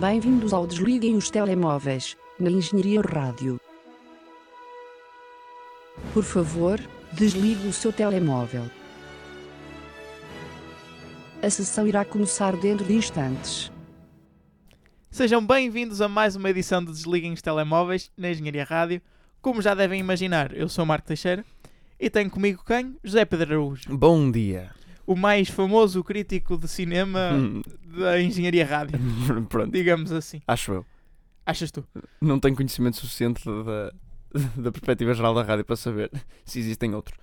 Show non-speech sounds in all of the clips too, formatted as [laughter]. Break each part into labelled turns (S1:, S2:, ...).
S1: Bem-vindos ao Desliguem os Telemóveis, na Engenharia Rádio. Por favor, desligue o seu telemóvel. A sessão irá começar dentro de instantes.
S2: Sejam bem-vindos a mais uma edição de Desliguem os Telemóveis na Engenharia Rádio. Como já devem imaginar, eu sou o Marco Teixeira e tenho comigo quem? José Pedro Araújo,
S3: Bom dia.
S2: O mais famoso crítico de cinema
S3: Hum,
S2: da Engenharia Rádio, [laughs]
S3: Pronto,
S2: digamos assim.
S3: acho eu.
S2: Achas tu?
S3: Não tenho conhecimento suficiente da, da [laughs] perspectiva geral da rádio para saber [laughs] se existem outros.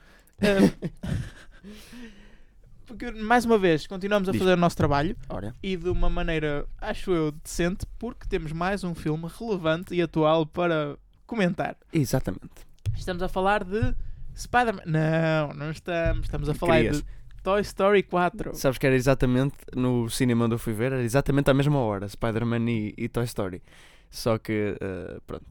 S2: Porque, mais uma vez, continuamos a
S3: Diz.
S2: fazer o nosso trabalho
S3: Ora,
S2: e de uma maneira, acho eu, decente, porque temos mais um filme relevante e atual para comentar.
S3: exatamente.
S2: Estamos a falar de Spider-Man. Não, não estamos. Estamos a falar
S3: Querias.
S2: de Toy Story 4.
S3: Sabes que era exatamente no cinema onde eu fui ver, era exatamente à mesma hora, Spider-Man e, e Toy Story. Só que, eh, pronto,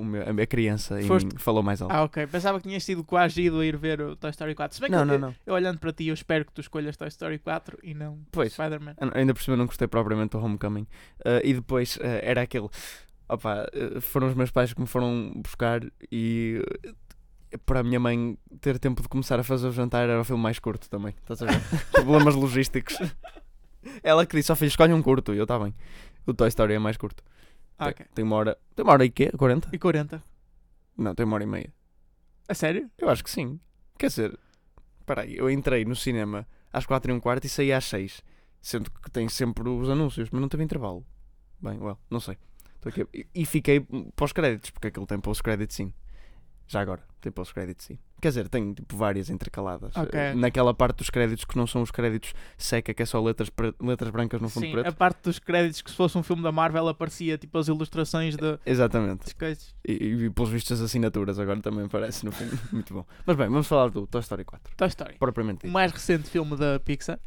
S3: meu- a minha criança
S2: Foste-
S3: falou mais alto.
S2: Ah, ok. Pensava que tinhas sido coagido a ir ver o Toy Story 4. Se bem que
S3: não,
S2: eu,
S3: não, não.
S2: eu olhando para ti, eu espero que tu escolhas Toy Story 4 e não. Spider-Man.
S3: Ainda por cima não gostei propriamente do Homecoming. Eh, e depois eh, era aquele. Opa, foram os meus pais que me foram buscar e para a minha mãe ter tempo de começar a fazer o jantar era o filme mais curto também. Estás a ver? [laughs] Problemas logísticos. [laughs] Ela que disse, ó filho, escolhe um curto. E eu, tá bem. O Toy Story é mais curto.
S2: Ah,
S3: Tem-
S2: ok.
S3: Tem uma hora. Tem uma hora e quê? 40?
S2: E 40.
S3: Não, tem uma hora e meia.
S2: A sério?
S3: Eu acho que sim. Quer dizer, espera aí, eu entrei no cinema às 4 e um quarto e saí às 6. Sendo que tem sempre os anúncios, mas não teve intervalo. Bem, well, não sei. E, e fiquei pós-créditos, porque aquilo tem pós-créditos sim. Já agora, tem pós-créditos sim. Quer dizer, tem tipo várias intercaladas.
S2: Ok.
S3: Eh, Naquela parte dos créditos que não são os créditos seca, que é só letras, letras brancas no fundo
S2: Sim,
S3: preto.
S2: a parte dos créditos que se fosse um filme da Marvel aparecia tipo as ilustrações de,
S3: Exatamente.
S2: das coisas.
S3: E, e pelos vistos as assinaturas agora também aparece no fim. [laughs] Muito bom. Mas bem, vamos falar do Toy Story 4.
S2: Toy Story.
S3: Propriamente
S2: O
S3: dito.
S2: mais recente filme da Pixar.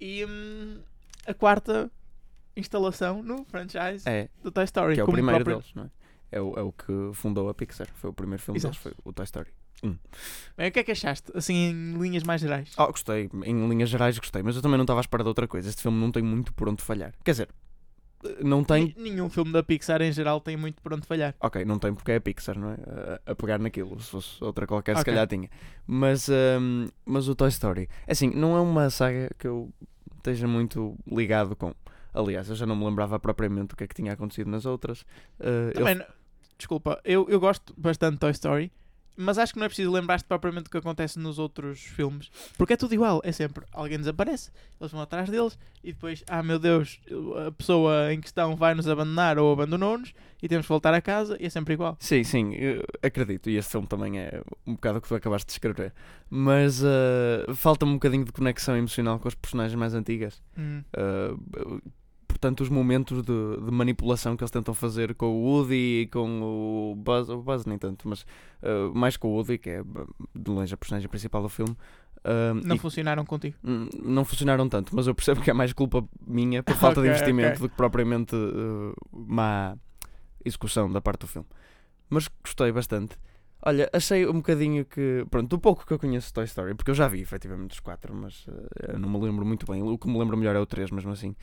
S2: E hum, a quarta instalação no franchise
S3: É,
S2: do Toy Story.
S3: que é o primeiro
S2: próprio-
S3: deles, não é? É o, é o que fundou a Pixar. Foi o primeiro filme
S2: Exato.
S3: deles, foi o Toy Story.
S2: Bem, o que é que achaste? Assim, em linhas mais gerais.
S3: Oh, gostei. Em linhas gerais gostei, mas eu também não estava à espera de outra coisa. Este filme não tem muito por onde falhar. Quer dizer, não tem.
S2: Nenhum filme da Pixar em geral tem muito por onde falhar.
S3: Ok, não tem porque é a Pixar, não é? A, a pegar naquilo. Se fosse outra qualquer, se
S2: Ok.
S3: calhar tinha. Mas, hum, mas o Toy Story, é assim, não é uma saga que eu esteja muito ligado com. Aliás, eu já não me lembrava propriamente o que é que tinha acontecido nas outras. Uh, eu-
S2: Também, não- desculpa, eu, eu gosto bastante de Toy Story, mas acho que não é preciso lembrar-te propriamente do que acontece nos outros filmes, porque é tudo igual, é sempre alguém desaparece, eles vão atrás deles e depois, ah meu Deus, a pessoa em questão vai nos abandonar ou abandonou-nos e temos que voltar a casa e é sempre igual.
S3: Sim, sim, acredito. E este filme também é um bocado o que tu acabaste de escrever. Mas uh, falta-me um bocadinho de conexão emocional com as personagens mais antigas.
S2: Hum.
S3: Uh, portanto, os momentos de, de manipulação que eles tentam fazer com o Woody e com o Buzz, o Buzz nem tanto, mas uh, mais com o Woody, que é de longe a personagem principal do filme. uh,
S2: Não
S3: e-
S2: funcionaram contigo.
S3: Hum, não funcionaram tanto, mas eu percebo que é mais culpa minha por [laughs] falta de
S2: Ok,
S3: investimento
S2: ok.
S3: do que propriamente uh, má execução da parte do filme. Mas gostei bastante. Olha, achei um bocadinho que. Pronto, do pouco que eu conheço de Toy Story, porque eu já vi efetivamente os quatro, mas uh, eu não me lembro muito bem. O que me lembro melhor é o 3, mesmo assim.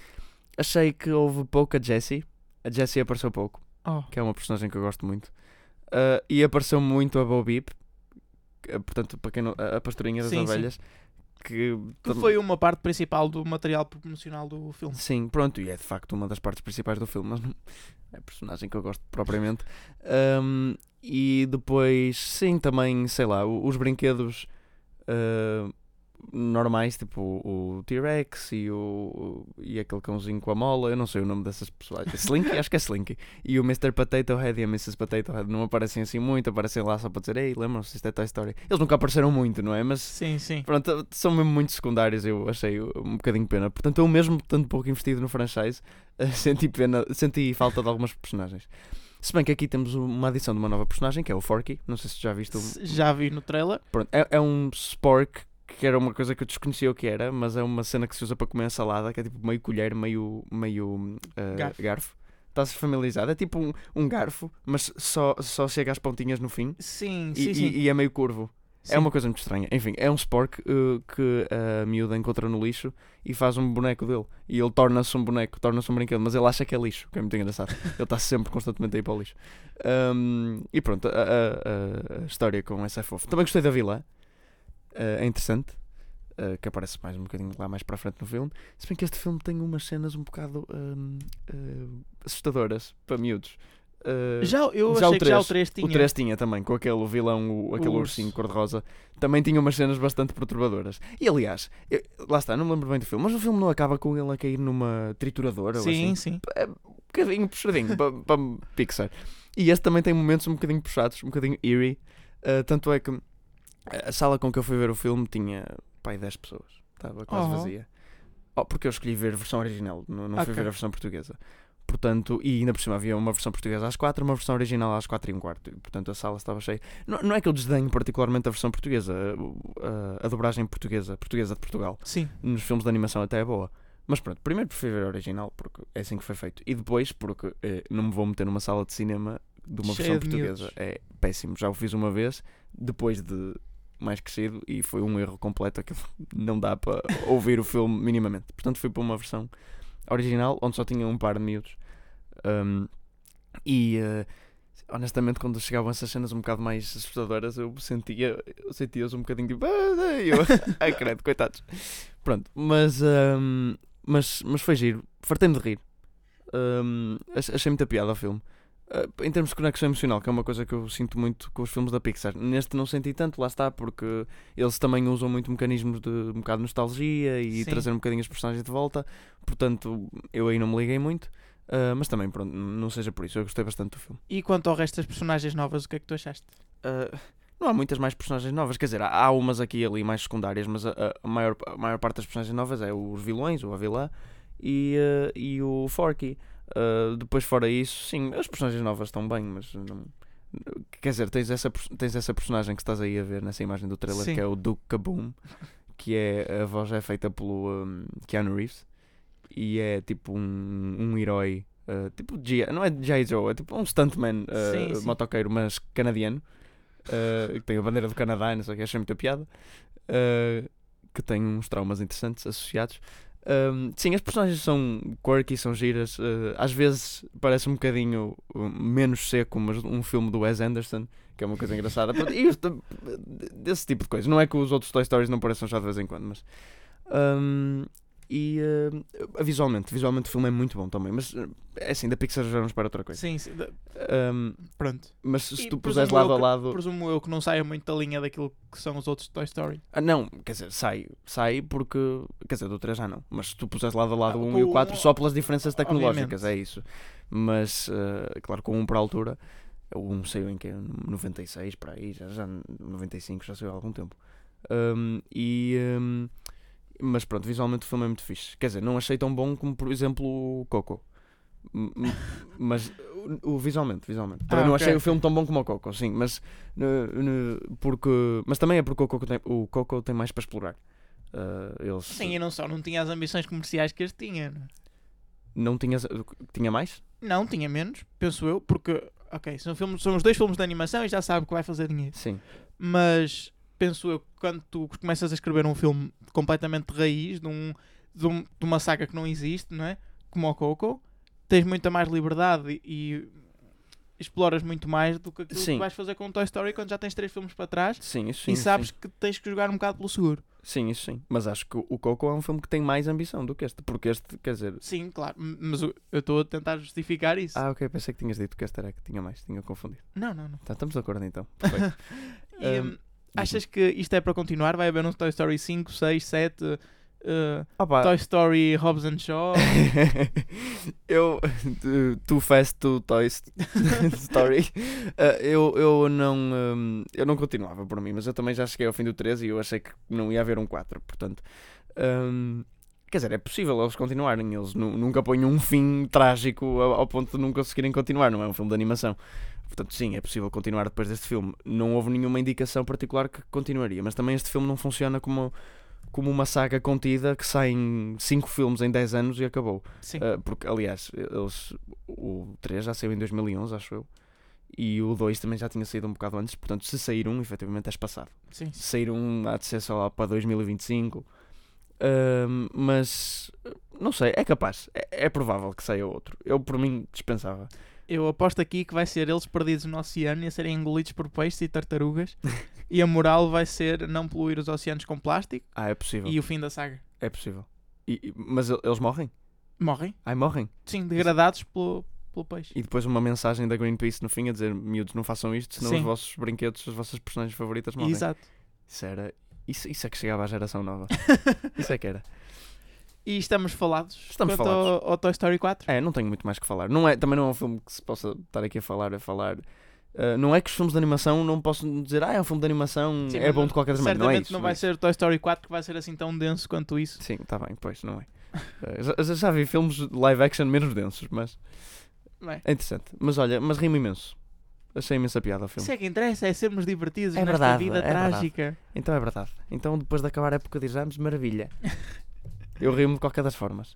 S3: Achei que houve pouca Jessie. A Jessie apareceu pouco,
S2: Oh.
S3: que é uma personagem que eu gosto muito. Uh, e apareceu muito a Bo Peep, que, portanto, para quem não, a pastorinha das
S2: Sim, sim.
S3: Que,
S2: Que foi uma parte principal do material promocional do filme.
S3: Sim, pronto, e é de facto uma das partes principais do filme, mas não é a personagem que eu gosto propriamente. Ahm, e depois, sim, também, sei lá, os brinquedos ah, normais, tipo o, o T-Rex e, o, e aquele cãozinho com a mola, eu não sei o nome dessas pessoas. Slinky? Acho que é Slinky. E o Mr. Potato Head e a Mrs. Potato Head não aparecem assim muito, aparecem lá só para dizer, ei, lembram-se, isto é Toy Story. Eles nunca apareceram muito, não é? Mas
S2: Sim, sim.
S3: Pronto, são mesmo muito secundários, eu achei um bocadinho pena. Portanto, eu mesmo tanto pouco investido no franchise, eh, [laughs] senti pena, senti falta de algumas personagens. Se bem que aqui temos uma adição de uma nova personagem, que é o Forky. Não sei se já viste. o-
S2: Já vi no trailer.
S3: Pronto, é, é um spork, que era uma coisa que eu desconhecia o que era, mas é uma cena que se usa para comer a salada, que é tipo meio colher, meio, meio eh,
S2: Garfo.
S3: garfo. Estás familiarizado? É tipo um, um garfo, mas só, só chega às pontinhas no fim
S2: Sim,
S3: e,
S2: sim, sim.
S3: e- e é meio curvo. É uma coisa muito estranha. Enfim, é um Spork uh, que a miúda encontra no lixo e faz um boneco dele. E ele torna-se um boneco, torna-se um brinquedo, mas ele acha que é lixo, que é muito engraçado. [laughs] ele está sempre constantemente aí para o lixo. Um, e pronto, a, a- a- história com essa é fofa. Também gostei da vilã. Uh, é interessante. uh, que aparece mais um bocadinho lá mais para a frente no filme. Se bem que este filme tem umas cenas um bocado um, uh, assustadoras para miúdos. Uh,
S2: Já, eu
S3: Já o
S2: achei que já o
S3: três.
S2: 3 tinha.
S3: o 3 tinha também, com aquele vilão, o, aquele
S2: O
S3: ursinho cor-de-rosa, também tinha umas cenas bastante perturbadoras. E aliás, eu- lá está, não me lembro bem do filme, mas o filme não acaba com ele a cair numa trituradora ou
S2: Sim,
S3: assim.
S2: sim.
S3: É um bocadinho puxadinho para, para Pixar. E este também tem momentos um bocadinho puxados, um bocadinho eerie. Uh, tanto é que a sala com que eu fui ver o filme tinha pai 10 pessoas, estava quase
S2: Oh.
S3: vazia. Oh, porque eu escolhi ver a versão original, não, não fui
S2: Ok.
S3: ver a versão portuguesa. Portanto, e ainda por cima havia uma versão portuguesa às 4 uma versão original às 4 e um quarto. E, portanto, a sala estava cheia. Não, não é que eu desdenho particularmente a versão portuguesa, a, a, a dobragem portuguesa, portuguesa de Portugal
S2: Sim.
S3: nos filmes de animação até é boa. Mas pronto, primeiro prefiro ver a original, porque é assim que foi feito. E depois, porque eh, não me vou meter numa sala de cinema de uma
S2: Cheia
S3: versão
S2: de
S3: portuguesa.
S2: miúdos.
S3: É péssimo. Já o fiz uma vez, depois de mais crescido, e foi um erro completo. Aquilo [laughs] não dá para ouvir o filme minimamente. Portanto, fui para uma versão original, onde só tinha um par de miúdos. Um, e eh, honestamente, quando chegavam essas cenas um bocado mais assustadoras, eu sentia, eu sentia-os um bocadinho tipo, ah, eu, [laughs] ai credo, coitados. Pronto, mas, um, mas, mas foi giro, fartei-me de rir. Um, ach- achei muita piada ao filme. Uh, em termos de conexão emocional, que é uma coisa que eu sinto muito com os filmes da Pixar. Neste não senti tanto, lá está, porque eles também usam muito mecanismos de um bocado de nostalgia e
S2: Sim.
S3: trazer um bocadinho as personagens de volta. Portanto, eu aí não me liguei muito. Uh, mas também, pronto, não seja por isso, eu gostei bastante do filme.
S2: E quanto ao resto das personagens novas, o que é que tu achaste?
S3: Uh, não há muitas mais personagens novas, quer dizer, há, há umas aqui e ali mais secundárias, mas a, a- a maior, a maior parte das personagens novas é os vilões, o Avilá e, uh, e o Forky. Uh, depois, fora isso, sim, as personagens novas estão bem, mas não. Quer dizer, tens essa, tens essa personagem que estás aí a ver nessa imagem do trailer,
S2: Sim.
S3: que é o Duke Kaboom, que é a voz é feita pelo um, Keanu Reeves e é tipo um, um herói, uh, tipo G, não é G.I. Joe, é tipo um stuntman uh,
S2: Sim, sim.
S3: motoqueiro, mas canadiano, que tem a bandeira do Canadá, não sei o que, achei muita piada, que tem uns traumas interessantes associados. Um, sim, as personagens são quirky, são giras. uh, às vezes parece um bocadinho uh, menos seco, mas um filme do Wes Anderson, que é uma coisa engraçada. E isto- desse tipo de coisa. Não é que os outros Toy Stories não pareçam já de vez em quando, mas. um, e uh, visualmente, visualmente o filme é muito bom também, mas uh, é assim, da Pixar já vamos para outra coisa.
S2: Sim, sim.
S3: Um,
S2: Pronto.
S3: mas se
S2: E
S3: tu puseres lado a lado.
S2: Presumo eu que não saia muito da linha daquilo que são os outros Toy Story.
S3: Ah, não, quer dizer, sai, sai porque. Quer dizer, do 3 já não. Mas se tu puseres lado a lado
S2: Ah,
S3: o 1
S2: com
S3: e o
S2: o
S3: 4,
S2: um,
S3: só pelas diferenças tecnológicas,
S2: obviamente.
S3: é isso. Mas, ah, claro, com um para a altura, o 1 saiu em que? 96 para aí, já, já 95, já saiu há algum tempo. Um, e. um, mas pronto, visualmente o filme é muito fixe. Quer dizer, não achei tão bom como, por exemplo, o Coco. M- Mas o, o visualmente, visualmente.
S2: Ah,
S3: não
S2: ok,
S3: achei o filme tão bom como o Coco, sim, mas no- porque mas também é porque o Coco tem, o Coco tem mais para explorar. Ah, eles
S2: Sim, e não só, não tinha as ambições comerciais que este tinha. não é?
S3: não tinha tinha mais?
S2: Não, tinha menos, penso eu, porque, ok, são, filmes, são os dois filmes de animação e já sabe que vai fazer dinheiro.
S3: Sim.
S2: Mas penso eu quando tu começas a escrever um filme completamente de raiz, de, um, de, um- de uma saga que não existe, não é? Como o Coco, tens muita mais liberdade e, exploras muito mais do que aquilo
S3: Sim.
S2: que vais fazer com o Toy Story quando já tens três filmes para trás
S3: Sim, isso sim.
S2: e sabes
S3: sim.
S2: que tens que jogar um bocado pelo seguro.
S3: Sim, isso sim. Mas acho que o Coco é um filme que tem mais ambição do que este, porque este, quer dizer,
S2: Sim, claro, mas eu estou a tentar justificar isso.
S3: Ah, ok, pensei que tinhas dito que este era que tinha mais, tinha confundido.
S2: Não, não, não.
S3: Tá, estamos de acordo então. [laughs]
S2: E,
S3: Um,
S2: achas que isto é para continuar? Vai haver um Toy Story 5, 6, 7, uh,
S3: Opa,
S2: Toy Story Hobbs and Shaw? [laughs]
S3: eu Too Fast to Toy St- [laughs] Story uh, eu, eu não um, eu não continuava por mim mas eu também já cheguei ao fim do 13 e eu achei que não ia haver um 4 portanto um, quer dizer é possível eles continuarem eles nu- nunca põem um fim trágico ao, ao ponto de não conseguirem continuar não é um filme de animação portanto sim é possível continuar depois deste filme não houve nenhuma indicação particular que continuaria mas também este filme não funciona como como uma saga contida que saem 5 filmes em 10 anos e acabou
S2: Sim.
S3: Uh, porque, aliás, eles, o 3 já saiu em 2011, acho eu. E o 2 também já tinha saído um bocado antes, portanto, se sair um, efetivamente é espaçado.
S2: Sim.
S3: Se sair um, há de ser só lá para 2025. Ahm, mas não sei, é capaz, é, é provável que saia outro. Eu, por mim, dispensava.
S2: Eu aposto aqui que vai ser eles perdidos no oceano e a serem engolidos por peixes e tartarugas. [laughs] e a moral vai ser não poluir os oceanos com plástico
S3: Ah, é possível.
S2: e o fim da saga.
S3: É possível. E- mas el- eles morrem?
S2: Morrem?
S3: Ai, morrem.
S2: Sim, degradados pelo, pelo peixe.
S3: E depois uma mensagem da Greenpeace no fim a dizer: miúdos, não façam isto, senão
S2: Sim.
S3: os vossos brinquedos, as vossas personagens favoritas morrem.
S2: Exato.
S3: Isso era. Isso, isso é que chegava à geração nova. [laughs] isso é que era.
S2: E estamos falados
S3: Estamos
S2: quanto
S3: falados.
S2: Ao, ao Toy Story 4.
S3: É, não tenho muito mais que falar. Não é, também não é um filme que se possa estar aqui a falar, a falar. Uh, não é que os filmes de animação não possam dizer, ah, é um filme de animação,
S2: Sim,
S3: é bom de qualquer maneira. Não é
S2: Certamente
S3: isso.
S2: não
S3: é
S2: vai ser Toy Story 4 que vai ser assim tão denso quanto isso.
S3: Sim, está bem, pois, não é. Uh, já- já, vi filmes live action menos densos, mas
S2: Bem,
S3: é interessante. Mas olha, mas rimo imenso. Achei imensa piada ao filme.
S2: isso é que interessa, é sermos divertidos
S3: É
S2: nesta
S3: verdade,
S2: vida
S3: é verdade.
S2: trágica.
S3: Então é verdade. Então depois de acabar a época de exames, maravilha. [laughs] Eu rimo de qualquer das formas.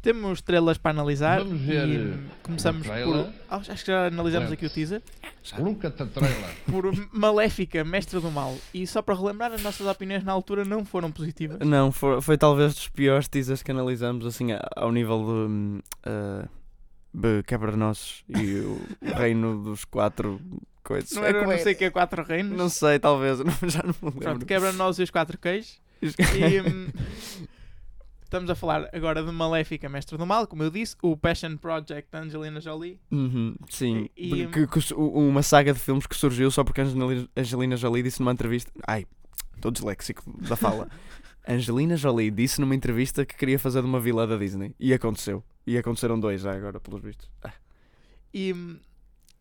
S2: Temos estrelas para analisar
S4: Vamos ver,
S2: e
S4: eh,
S2: começamos
S4: o
S2: por. Ah, Acho que já analisamos aqui o teaser.
S4: At the trailer.
S2: Por Maléfica, Mestre do Mal. E só para relembrar, as nossas opiniões na altura não foram positivas.
S3: Não, foi, foi talvez dos piores teasers que analisamos, assim, ao nível de. uh, de Quebra-Nozes e o, o [laughs] reino dos quatro coisas.
S2: Não
S3: É
S2: era
S3: como
S2: não
S3: é-
S2: sei que é Quatro Reinos.
S3: Não sei, talvez, [laughs] não- já não me lembro.
S2: Pronto, quebra nós e os quatro queijos. E hum, estamos a falar agora de Maléfica, Mestre do Mal, como eu disse, o Passion Project da Angelina Jolie.
S3: Uhum, sim,
S2: E-
S3: que uma saga de filmes que surgiu só porque a Angelina, Jolie disse numa entrevista. Ai, estou disléxico da fala. [laughs] Angelina Jolie disse numa entrevista que queria fazer de uma vila da Disney. E aconteceu. E aconteceram dois já agora, pelos vistos. Ah,
S2: E,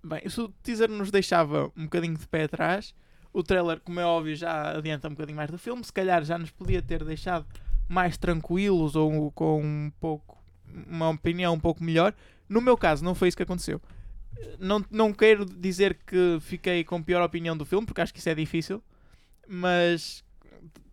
S2: bem, se o teaser nos deixava um bocadinho de pé atrás, o trailer, como é óbvio, já adianta um bocadinho mais do filme. Se calhar já nos podia ter deixado mais tranquilos ou com um pouco, uma opinião um pouco melhor. No meu caso, não foi isso que aconteceu. Não, não quero dizer que fiquei com pior opinião do filme, porque acho que isso é difícil, mas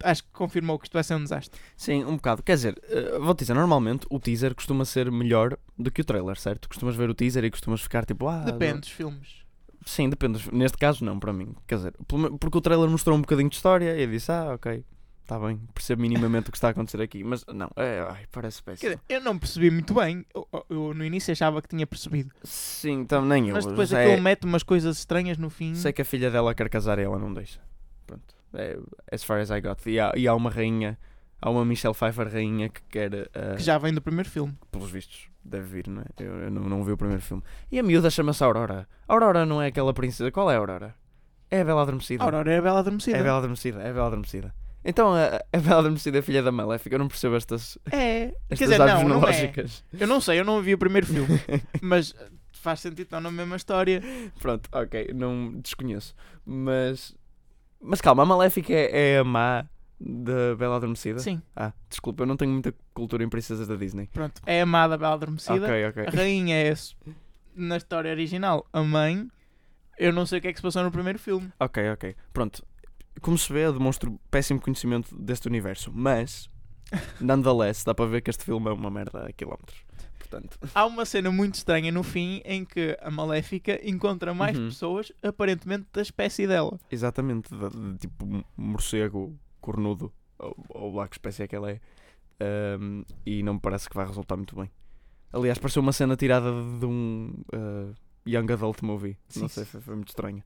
S2: acho que confirmou que isto vai ser um desastre.
S3: Sim, um bocado. Quer dizer, eh, vou-te dizer, normalmente o teaser costuma ser melhor do que o trailer, certo? Costumas ver o teaser e costumas ficar tipo, ah.
S2: Depende dos filmes.
S3: Sim, depende. Neste caso, não, para mim. Quer dizer, porque o trailer mostrou um bocadinho de história e eu disse, ah, ok, está bem, percebo minimamente o que está a acontecer aqui. Mas não, é, ai, parece péssimo.
S2: dizer, eu não percebi muito bem. Eu, eu no início achava que tinha percebido.
S3: Sim, então, nem eu.
S2: Mas depois
S3: é-
S2: aquilo mete umas coisas estranhas no fim.
S3: Sei que a filha dela quer casar e ela não deixa. Pronto. É, as far as I got. E há, e há uma rainha, há uma Michelle Pfeiffer rainha que quer. eh,
S2: Que já vem do primeiro filme.
S3: pelos vistos, deve vir, não é? Eu, eu não, não vi o primeiro filme. E a miúda chama-se Aurora. Aurora não é aquela princesa. Qual é a Aurora? É a Bela Adormecida.
S2: A Aurora é a Bela Adormecida.
S3: É a Bela Adormecida, é a Bela Adormecida. Então a, a Bela Adormecida é filha da Maléfica. Eu não percebo estas,
S2: É.
S3: estas
S2: Quer dizer,
S3: árvores
S2: não, não é. Eu não sei, eu não vi o primeiro filme. [laughs] mas eh, faz sentido, estão na mesma história.
S3: Pronto, ok, não desconheço. Mas. Mas calma, a Maléfica é, é a má da Bela Adormecida?
S2: Sim,
S3: Ah, desculpa, eu não tenho muita cultura em princesas da Disney.
S2: pronto. É a amada Bela Adormecida.
S3: Ok, ok.
S2: A rainha é, na história original, a mãe. Eu não sei o que é que se passou no primeiro filme.
S3: Ok, ok. Pronto. Como se vê, eu demonstro péssimo conhecimento deste universo, mas, nonetheless, dá para ver que este filme é uma merda a quilómetros. Portanto, [laughs]
S2: Há uma cena muito estranha no fim em que a Maléfica encontra mais
S3: Uhum.
S2: pessoas, aparentemente da espécie dela.
S3: exatamente, de, de tipo um morcego cornudo, ou, ou lá que espécie é que ela é, Ahm, e não me parece que vai resultar muito bem. Aliás, pareceu uma cena tirada de um ah, Young Adult Movie. Não
S2: Sim.
S3: sei, foi, foi muito estranho.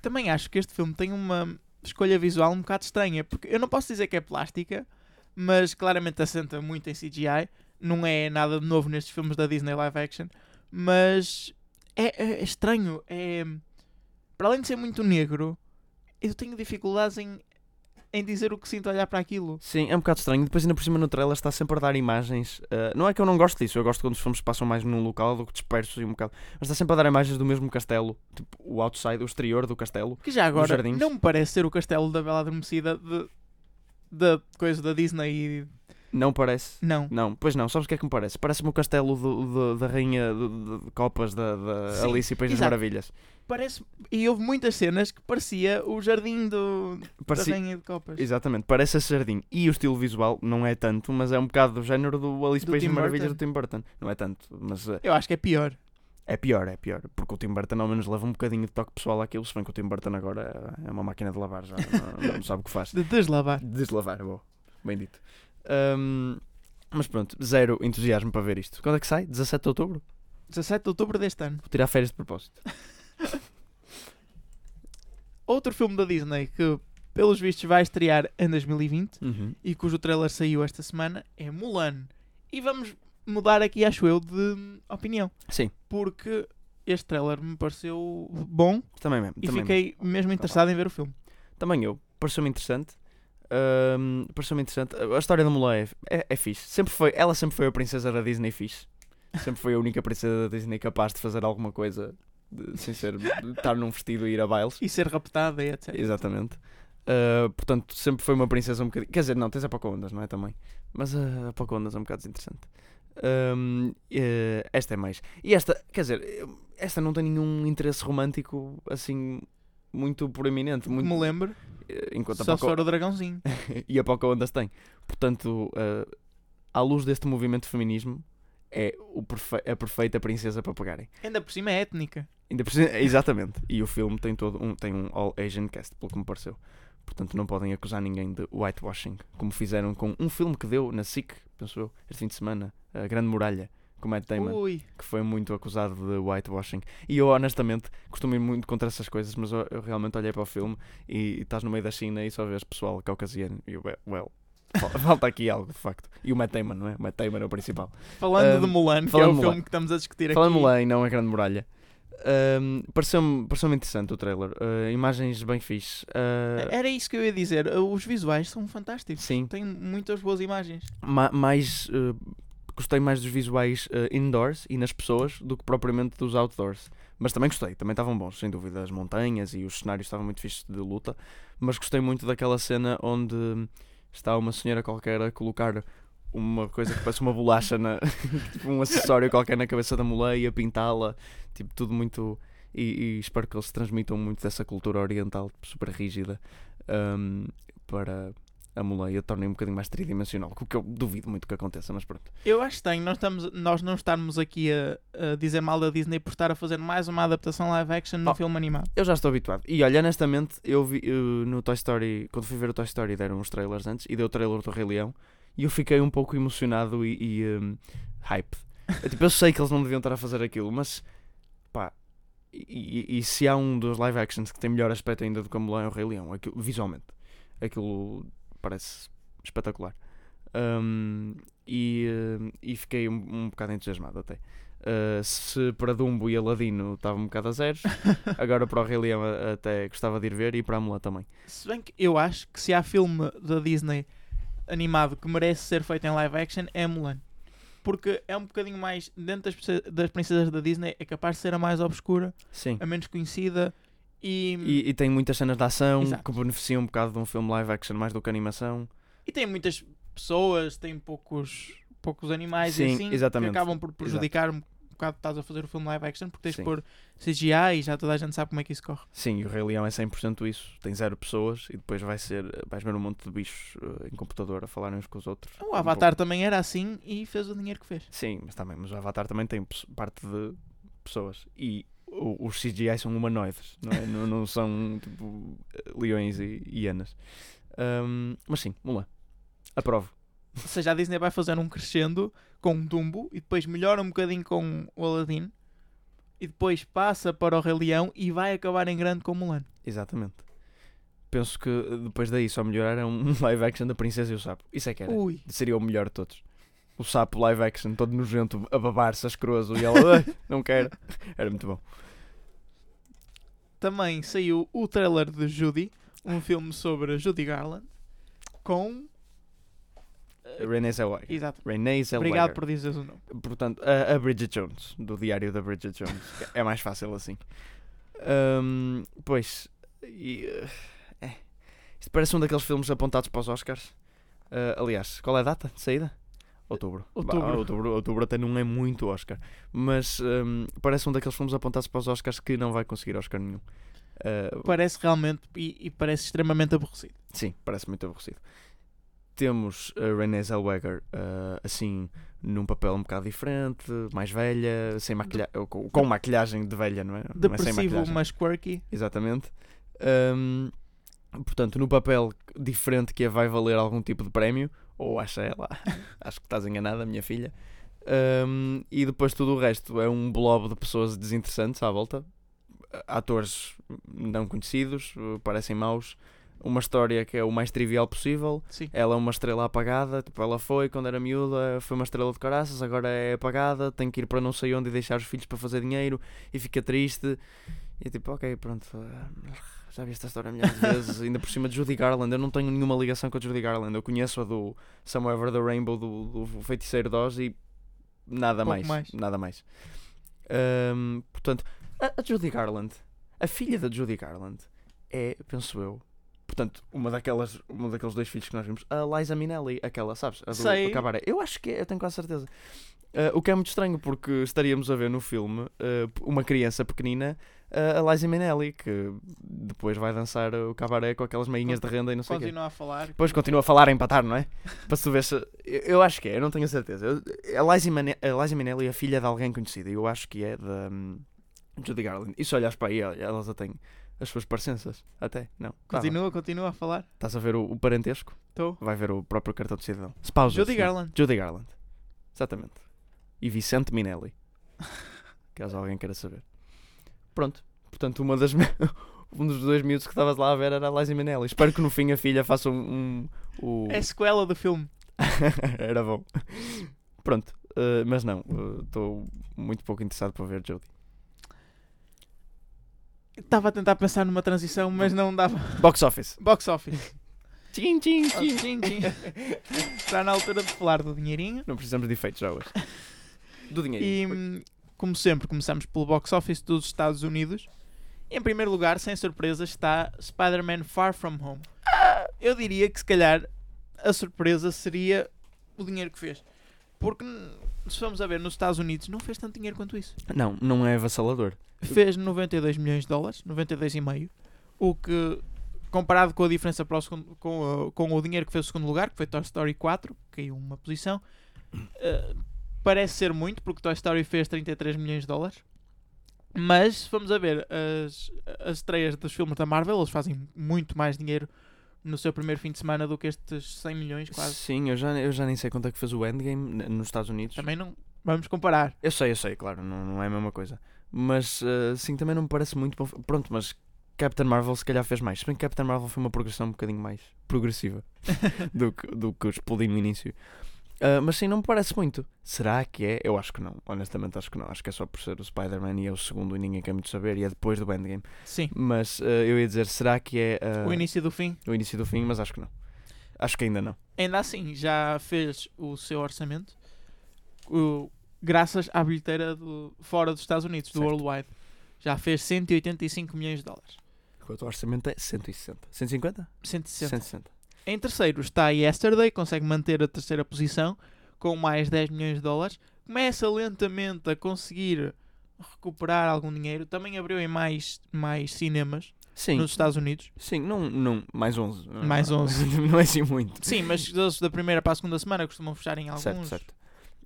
S2: Também acho que este filme tem uma escolha visual um bocado estranha, porque eu não posso dizer que é plástica, mas claramente assenta muito em CGI. Não é nada de novo nestes filmes da Disney live action, mas é, é estranho. É, para além de ser muito negro, eu tenho dificuldades em, em dizer o que sinto olhar para aquilo.
S3: Sim, é um bocado estranho. Depois, ainda por cima, no trailer está sempre a dar imagens. ah, não é que eu não gosto disso, eu gosto quando os filmes passam mais num local do que dispersos e um bocado. Mas está sempre a dar imagens do mesmo castelo, tipo o outside, o exterior do castelo.
S2: Que já agora não me parece ser o castelo da Bela Adormecida de, da coisa da Disney e.
S3: Não parece.
S2: Não.
S3: Não, pois não, sabes o que é que me parece? Parece-me o castelo do- do- da rainha de, copas da, da Alice e País das. Maravilhas.
S2: Parece. E houve muitas cenas que parecia o jardim do,
S3: Parecia-
S2: da Rainha de Copas.
S3: Exatamente, parece esse jardim. E o estilo visual não é tanto, mas é um bocado do género do Alice
S2: Do
S3: País Maravilhas do Tim Burton. Não é tanto, mas eh,
S2: Eu acho que é pior.
S3: É pior, é pior. Porque o Tim Burton ao menos leva um bocadinho de toque pessoal àquilo, se bem que o Tim Burton agora é uma máquina de lavar, já não, não sabe o que faz. [laughs]
S2: De deslavar.
S3: Deslavar, bom, bem dito. Ahm, mas pronto, zero entusiasmo para ver isto. Quando é que sai? 17 de outubro?
S2: 17 de outubro deste ano.
S3: Vou tirar férias de propósito. [laughs] [laughs]
S2: Outro filme da Disney que, pelos vistos, vai estrear em 2020
S3: Uhum.
S2: e cujo trailer saiu esta semana é Mulan. E vamos mudar aqui, acho eu, de opinião.
S3: Sim,
S2: Porque este trailer me pareceu bom
S3: também mesmo.
S2: e
S3: também
S2: fiquei mesmo interessado em ver o filme.
S3: Também eu. Pareceu-me interessante. Ahm, Pareceu-me interessante. A história da Mulan é, é, é fixe. Sempre foi, ela sempre foi a princesa da Disney fixe. Sempre foi a única princesa da Disney capaz de fazer alguma coisa sem ser estar num vestido e ir a bailes.
S2: E ser raptada e etc.
S3: Exatamente. Ah, portanto, sempre foi uma princesa um bocadinho. Quer dizer, não, tens a Pocahontas, não é? Também. Mas a Pocahontas é um bocado desinteressante. Ahm, eh, esta é mais. E esta, quer dizer, eh, esta não tem nenhum interesse romântico assim muito proeminente. Muito,
S2: me lembro,
S3: eh, enquanto a
S2: só
S3: Poca-
S2: for o dragãozinho. [laughs]
S3: e a Pocahontas tem. Portanto, uh, à luz deste movimento de feminismo, é o perfe- a perfeita princesa para pegarem.
S2: Ainda por cima é étnica.
S3: Ainda por cima- exatamente. E o filme tem todo um, tem um all Asian cast, pelo que me pareceu. Portanto, não podem acusar ninguém de whitewashing, como fizeram com um filme que deu na SIC, penso eu, este fim de semana, A Grande Muralha, com Matt Damon
S2: Ui,
S3: que foi muito acusado de whitewashing. E eu, honestamente, costumo ir muito contra essas coisas, mas eu, eu realmente olhei para o filme e, e estás no meio da China e só vês pessoal caucasiano. E eu, well, well, fal- [laughs] falta aqui algo, de facto. E o Matt Damon, não é? O Matt Damon é o principal.
S2: falando
S3: Ahm,
S2: de Mulan, que é
S3: falando
S2: o
S3: de
S2: filme
S3: Mulan.
S2: que estamos a discutir
S3: Falando
S2: aqui.
S3: lá e não a Grande Muralha. Ahm, Pareceu-me pareceu interessante o trailer. Ah, imagens bem fixe. Ah,
S2: Era isso que eu ia dizer. Os visuais são fantásticos.
S3: sim,
S2: Tem muitas boas imagens.
S3: ma- mais. ah, gostei mais dos visuais ah, indoors e nas pessoas do que propriamente dos outdoors. Mas também gostei, também estavam bons, sem dúvida. As montanhas e os cenários estavam muito fixos de luta. Mas gostei muito daquela cena onde está uma senhora qualquer a colocar uma coisa que parece uma bolacha, na, [laughs] tipo um acessório qualquer na cabeça da mulher e a pintá-la. Tipo, tudo muito. E, e espero que eles transmitam muito dessa cultura oriental super rígida ahm, para a mulher e a tornem um bocadinho mais tridimensional. O que eu duvido muito que aconteça, mas pronto.
S2: Eu acho estranho nós, estamos, nós não estarmos aqui a, a dizer mal da Disney por estar a fazer mais uma adaptação live action no
S3: Oh.
S2: filme animado.
S3: Eu já estou habituado. E olha, honestamente, eu vi eu, no Toy Story, quando fui ver o Toy Story, deram uns trailers antes e deu o trailer do Rei Leão e eu fiquei um pouco emocionado e, e um, hyped. Eu, tipo, eu sei que eles não deviam estar a fazer aquilo, mas pá. E, e- e se há um dos live actions que tem melhor aspecto ainda do que a Mulan é o Rei Leão, aquilo, visualmente, aquilo parece espetacular. Um, e, um, e fiquei um, um bocado entusiasmado até. Uh, se para Dumbo e Aladino estava um bocado a zeros, [laughs] agora para o Rei Leão até gostava de ir ver e para a Mulan também.
S2: Se bem que eu acho que se há filme da Disney animado que merece ser feito em live action é Mulan. Porque é um bocadinho mais, dentro das, das princesas da Disney, é capaz de ser a mais obscura,
S3: Sim.
S2: a menos conhecida e,
S3: E, e tem muitas cenas de ação
S2: Exato.
S3: que beneficiam um bocado de um filme live action mais do que animação.
S2: e tem muitas pessoas, tem poucos, poucos animais
S3: Sim,
S2: e assim
S3: exatamente.
S2: que acabam por prejudicar um bocado estás a fazer o filme live action porque tens
S3: Sim.
S2: de pôr CGI e já toda a gente sabe como é que isso corre.
S3: Sim, e o Rei Leão é 100% isso. Tem zero pessoas e depois vai ser, vais ver um monte de bichos eh, em computador a falarem uns com os outros.
S2: O
S3: Um
S2: Avatar também era assim e fez o dinheiro que fez.
S3: Sim, mas também, mas o Avatar também tem parte de pessoas e o- os CGI são humanoides, não, é? não, não são tipo leões e hienas. Ahm, mas sim, Mulan. Aprovo.
S2: Ou seja, a Disney vai fazer um crescendo com o Dumbo e depois melhora um bocadinho com o Aladdin e depois passa para o Rei Leão e vai acabar em grande com Mulan.
S3: Exatamente. Penso que eh, depois daí só melhorar é um [laughs] live action da Princesa e o Sapo. Isso é que era.
S2: Ui,
S3: Seria o melhor de todos. O sapo live action, todo nojento, a babar-se, asqueroso, e ela, [laughs] "Ai, não quero. [laughs] Era muito bom.
S2: também saiu o trailer de Judy, um filme sobre Judy Garland com.
S3: Renée Zellweger.
S2: Exato.
S3: Renée Zellweger.
S2: Obrigado por dizeres o nome.
S3: Portanto, a, a Bridget Jones, do diário da Bridget Jones. é mais fácil assim. Ahm, pois, e, eh, é. isto parece um daqueles filmes apontados para os Oscars. Ah, aliás, qual é a data de saída? Outubro.
S2: Outubro.
S3: Bah, outubro. Outubro até não é muito Oscar. Mas ahm, parece um daqueles filmes apontados para os Oscars que não vai conseguir Oscar nenhum. Ah,
S2: Parece realmente e, e parece extremamente aborrecido.
S3: Sim, parece muito aborrecido. Temos a Renée Zellweger uh, assim num papel um bocado diferente, mais velha, sem maquilha com, com maquilhagem de velha, não é? Não é
S2: Depressivo, mas quirky.
S3: Exatamente. Um, portanto, no papel diferente que a vai valer algum tipo de prémio, ou acha ela, [laughs] acho que estás enganada, minha filha. Um, e depois tudo o resto é um blob de pessoas desinteressantes à volta, atores não conhecidos, parecem maus. Uma história que é o mais trivial possível.
S2: Sim.
S3: Ela é uma estrela apagada, tipo, ela foi quando era miúda, foi uma estrela de caraças, agora é apagada, tem que ir para não sei onde e deixar os filhos para fazer dinheiro e fica triste. E tipo, ok, pronto, ah, já vi esta história milhares de vezes, ainda por cima de Judy Garland. Eu não tenho nenhuma ligação com a Judy Garland. Eu conheço a do Somewhere Over the Rainbow do, do Feiticeiro de Oz e nada
S2: Pouco
S3: mais,
S2: mais.
S3: Nada mais. Ahm, portanto, a, a Judy Garland, a filha da Judy Garland, é, penso eu, portanto, uma daquelas, uma daqueles dois filhos que nós vimos, a Liza Minnelli, aquela, sabes? A do
S2: Sei.
S3: Cabaré. Eu acho que é, eu tenho quase certeza. Ah, o que é muito estranho, porque estaríamos a ver no filme ah, uma criança pequenina, ah, a Liza Minnelli, que depois vai dançar o cabaré com aquelas meinhas de renda e não sei o quê.
S2: Continua a falar.
S3: Depois continua a falar a empatar, não é? [laughs] Para se ver se. Eu, eu acho que é, eu não tenho a certeza. Eu- a, Liza Mane- a Liza Minnelli é filha de alguém conhecido e eu acho que é da hum, Judy Garland. E se olhas para aí, ela já tem as suas parecenças. Até, não.
S2: Continua, continua a falar.
S3: Estás a ver o, o parentesco?
S2: Estou.
S3: Vai ver o próprio cartão de cidadão. Spouse.
S2: Judy. Garland.
S3: Judy Garland. Exatamente. E Vicente Minelli. [laughs] Caso alguém queira saber. Pronto. Portanto, uma das [laughs] um dos dois miúdos que estavas lá a ver era a Liza Minnelli. Espero que no fim a filha faça um. um- o... [laughs]
S2: É a sequela do filme.
S3: era bom. Pronto. eh, mas não. Estou muito pouco interessado para ver Jodie.
S2: Estava a tentar pensar numa transição, mas não dava.
S3: Box Office.
S2: Box office. [laughs]
S3: Tchim, tchim, tchim.
S2: tchim, tchim. Está na altura de falar do dinheirinho.
S3: Não precisamos de efeitos já hoje. Do dinheiro.
S2: E, como sempre, começamos pelo box office dos Estados Unidos. Em primeiro lugar, sem surpresas, está Spider-Man Far From Home. Eu diria que, se calhar, a surpresa seria o dinheiro que fez. Porque, se vamos a ver, nos Estados Unidos não fez tanto dinheiro quanto isso.
S3: Não, não é avassalador.
S2: Fez 92 milhões de dólares, 92,5. O que, comparado com a diferença para o segundo, com, a- com o dinheiro que fez o segundo lugar, que foi Toy Story 4, que caiu uma posição, eh, parece ser muito, porque Toy Story fez 33 milhões de dólares. Mas, se vamos a ver as, as estreias dos filmes da Marvel, eles fazem muito mais dinheiro no seu primeiro fim de semana do que estes 100 milhões, quase.
S3: Sim, eu já, eu já nem sei quanto é que fez o Endgame nos Estados Unidos.
S2: Também não vamos comparar.
S3: Eu sei, eu sei, claro, não, não é a mesma coisa. Mas eh, sim, também não me parece muito bom. Pronto, mas Captain Marvel se calhar fez mais. Se bem que Captain Marvel foi uma progressão um bocadinho mais progressiva [laughs] do que, do que explodiu no início. Ah, mas sim, não me parece muito. Será que é? Eu acho que não. Honestamente, acho que não. Acho que é só por ser o Spider-Man e é o segundo e ninguém quer muito saber. E é depois do Endgame.
S2: Sim,
S3: Mas ah, eu ia dizer, será que é ah,
S2: o início do fim.
S3: o início do fim? Mas acho que não. Acho que ainda não.
S2: Ainda assim, já fez o seu orçamento o- graças à bilheteira do, fora dos Estados Unidos, do
S3: Certo.
S2: Worldwide. Já fez 185 milhões de dólares.
S3: O orçamento é 160. 150?
S2: 160.
S3: 160.
S2: Em terceiro está Yesterday, consegue manter a terceira posição com mais 10 milhões de dólares. Começa lentamente a conseguir recuperar algum dinheiro. Também abriu em mais, mais cinemas
S3: Sim.
S2: nos Estados Unidos.
S3: Sim, não, não, mais 11.
S2: Mais 11. [laughs]
S3: não é assim muito.
S2: Sim, mas eles da primeira para a segunda semana costumam fechar em alguns.
S3: Certo, certo.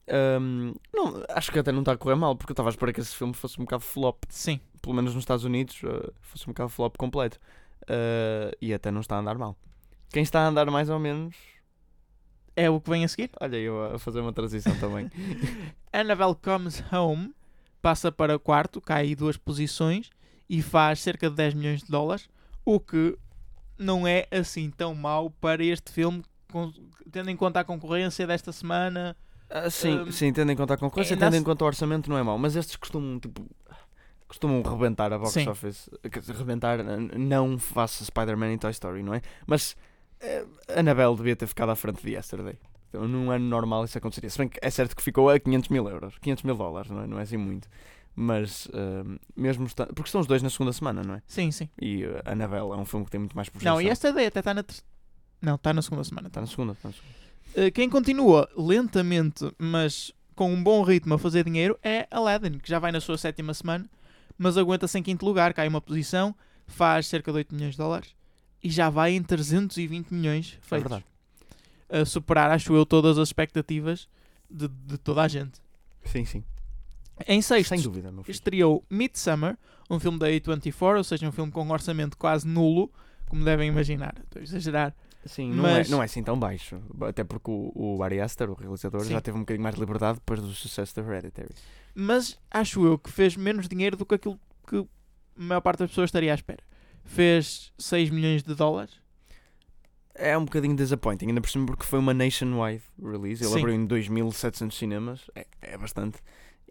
S3: Ahm, não, acho que até não está a correr mal, porque eu estava a esperar que esse filme fosse um bocado flop,
S2: Sim.
S3: pelo menos nos Estados Unidos, ah, fosse um bocado flop completo. Ah, e até não está a andar mal. Quem está a andar mais ou menos.
S2: É o que vem a seguir.
S3: Olha, eu a fazer uma transição também. [laughs]
S2: Annabelle Comes Home passa para quarto, cai duas posições e faz cerca de 10 milhões de dólares, o que não é assim tão mau para este filme, tendo em conta a concorrência desta semana.
S3: Ah, sim,
S2: Ahm,
S3: sim, tendo em conta a concorrência,
S2: ainda
S3: tendo em conta o orçamento, não é mau. Mas estes costumam, tipo. Costumam rebentar a box
S2: Sim.
S3: office. Rebentar, não face Spider-Man e Toy Story, não é? Mas eh, Annabelle devia ter ficado à frente de Yesterday. Então, num ano normal isso aconteceria. Se bem que é certo que ficou a 500 mil euros, 500 mil dólares, não é, não é assim muito. Mas ahm, mesmo. Porque estão os dois na segunda semana, não é?
S2: Sim, sim.
S3: E uh, Annabelle é um filme que tem muito mais projeção.
S2: Não, e esta ideia até está na ter... Não, está na segunda semana.
S3: Está
S2: Tá.
S3: na segunda, está na segunda.
S2: Uh, Quem continua lentamente, mas com um bom ritmo a fazer dinheiro é Aladdin, que já vai na sua sétima semana, mas aguenta-se em quinto lugar, cai uma posição, faz cerca de 8 milhões de dólares e já vai em 320 milhões
S3: É
S2: feitos.
S3: verdade.
S2: a superar, acho eu, todas as expectativas de, de toda a gente.
S3: Sim, sim.
S2: Em sexto,
S3: Sem dúvida,
S2: estreou Midsummer, um filme da A24, ou seja, um filme com um orçamento quase nulo, como devem imaginar. Estou a exagerar.
S3: Sim, não,
S2: Mas-
S3: é, não é assim tão baixo. Até porque o, o Ari Aster, o realizador,
S2: Sim.
S3: já teve um bocadinho mais de liberdade depois do sucesso da Hereditary.
S2: Mas acho eu que fez menos dinheiro do que aquilo que a maior parte das pessoas estaria à espera. Fez 6 milhões de dólares.
S3: É um bocadinho disappointing, ainda por cima porque foi uma nationwide release. Ele
S2: Sim.
S3: abriu em 2.700 cinemas, é, é bastante.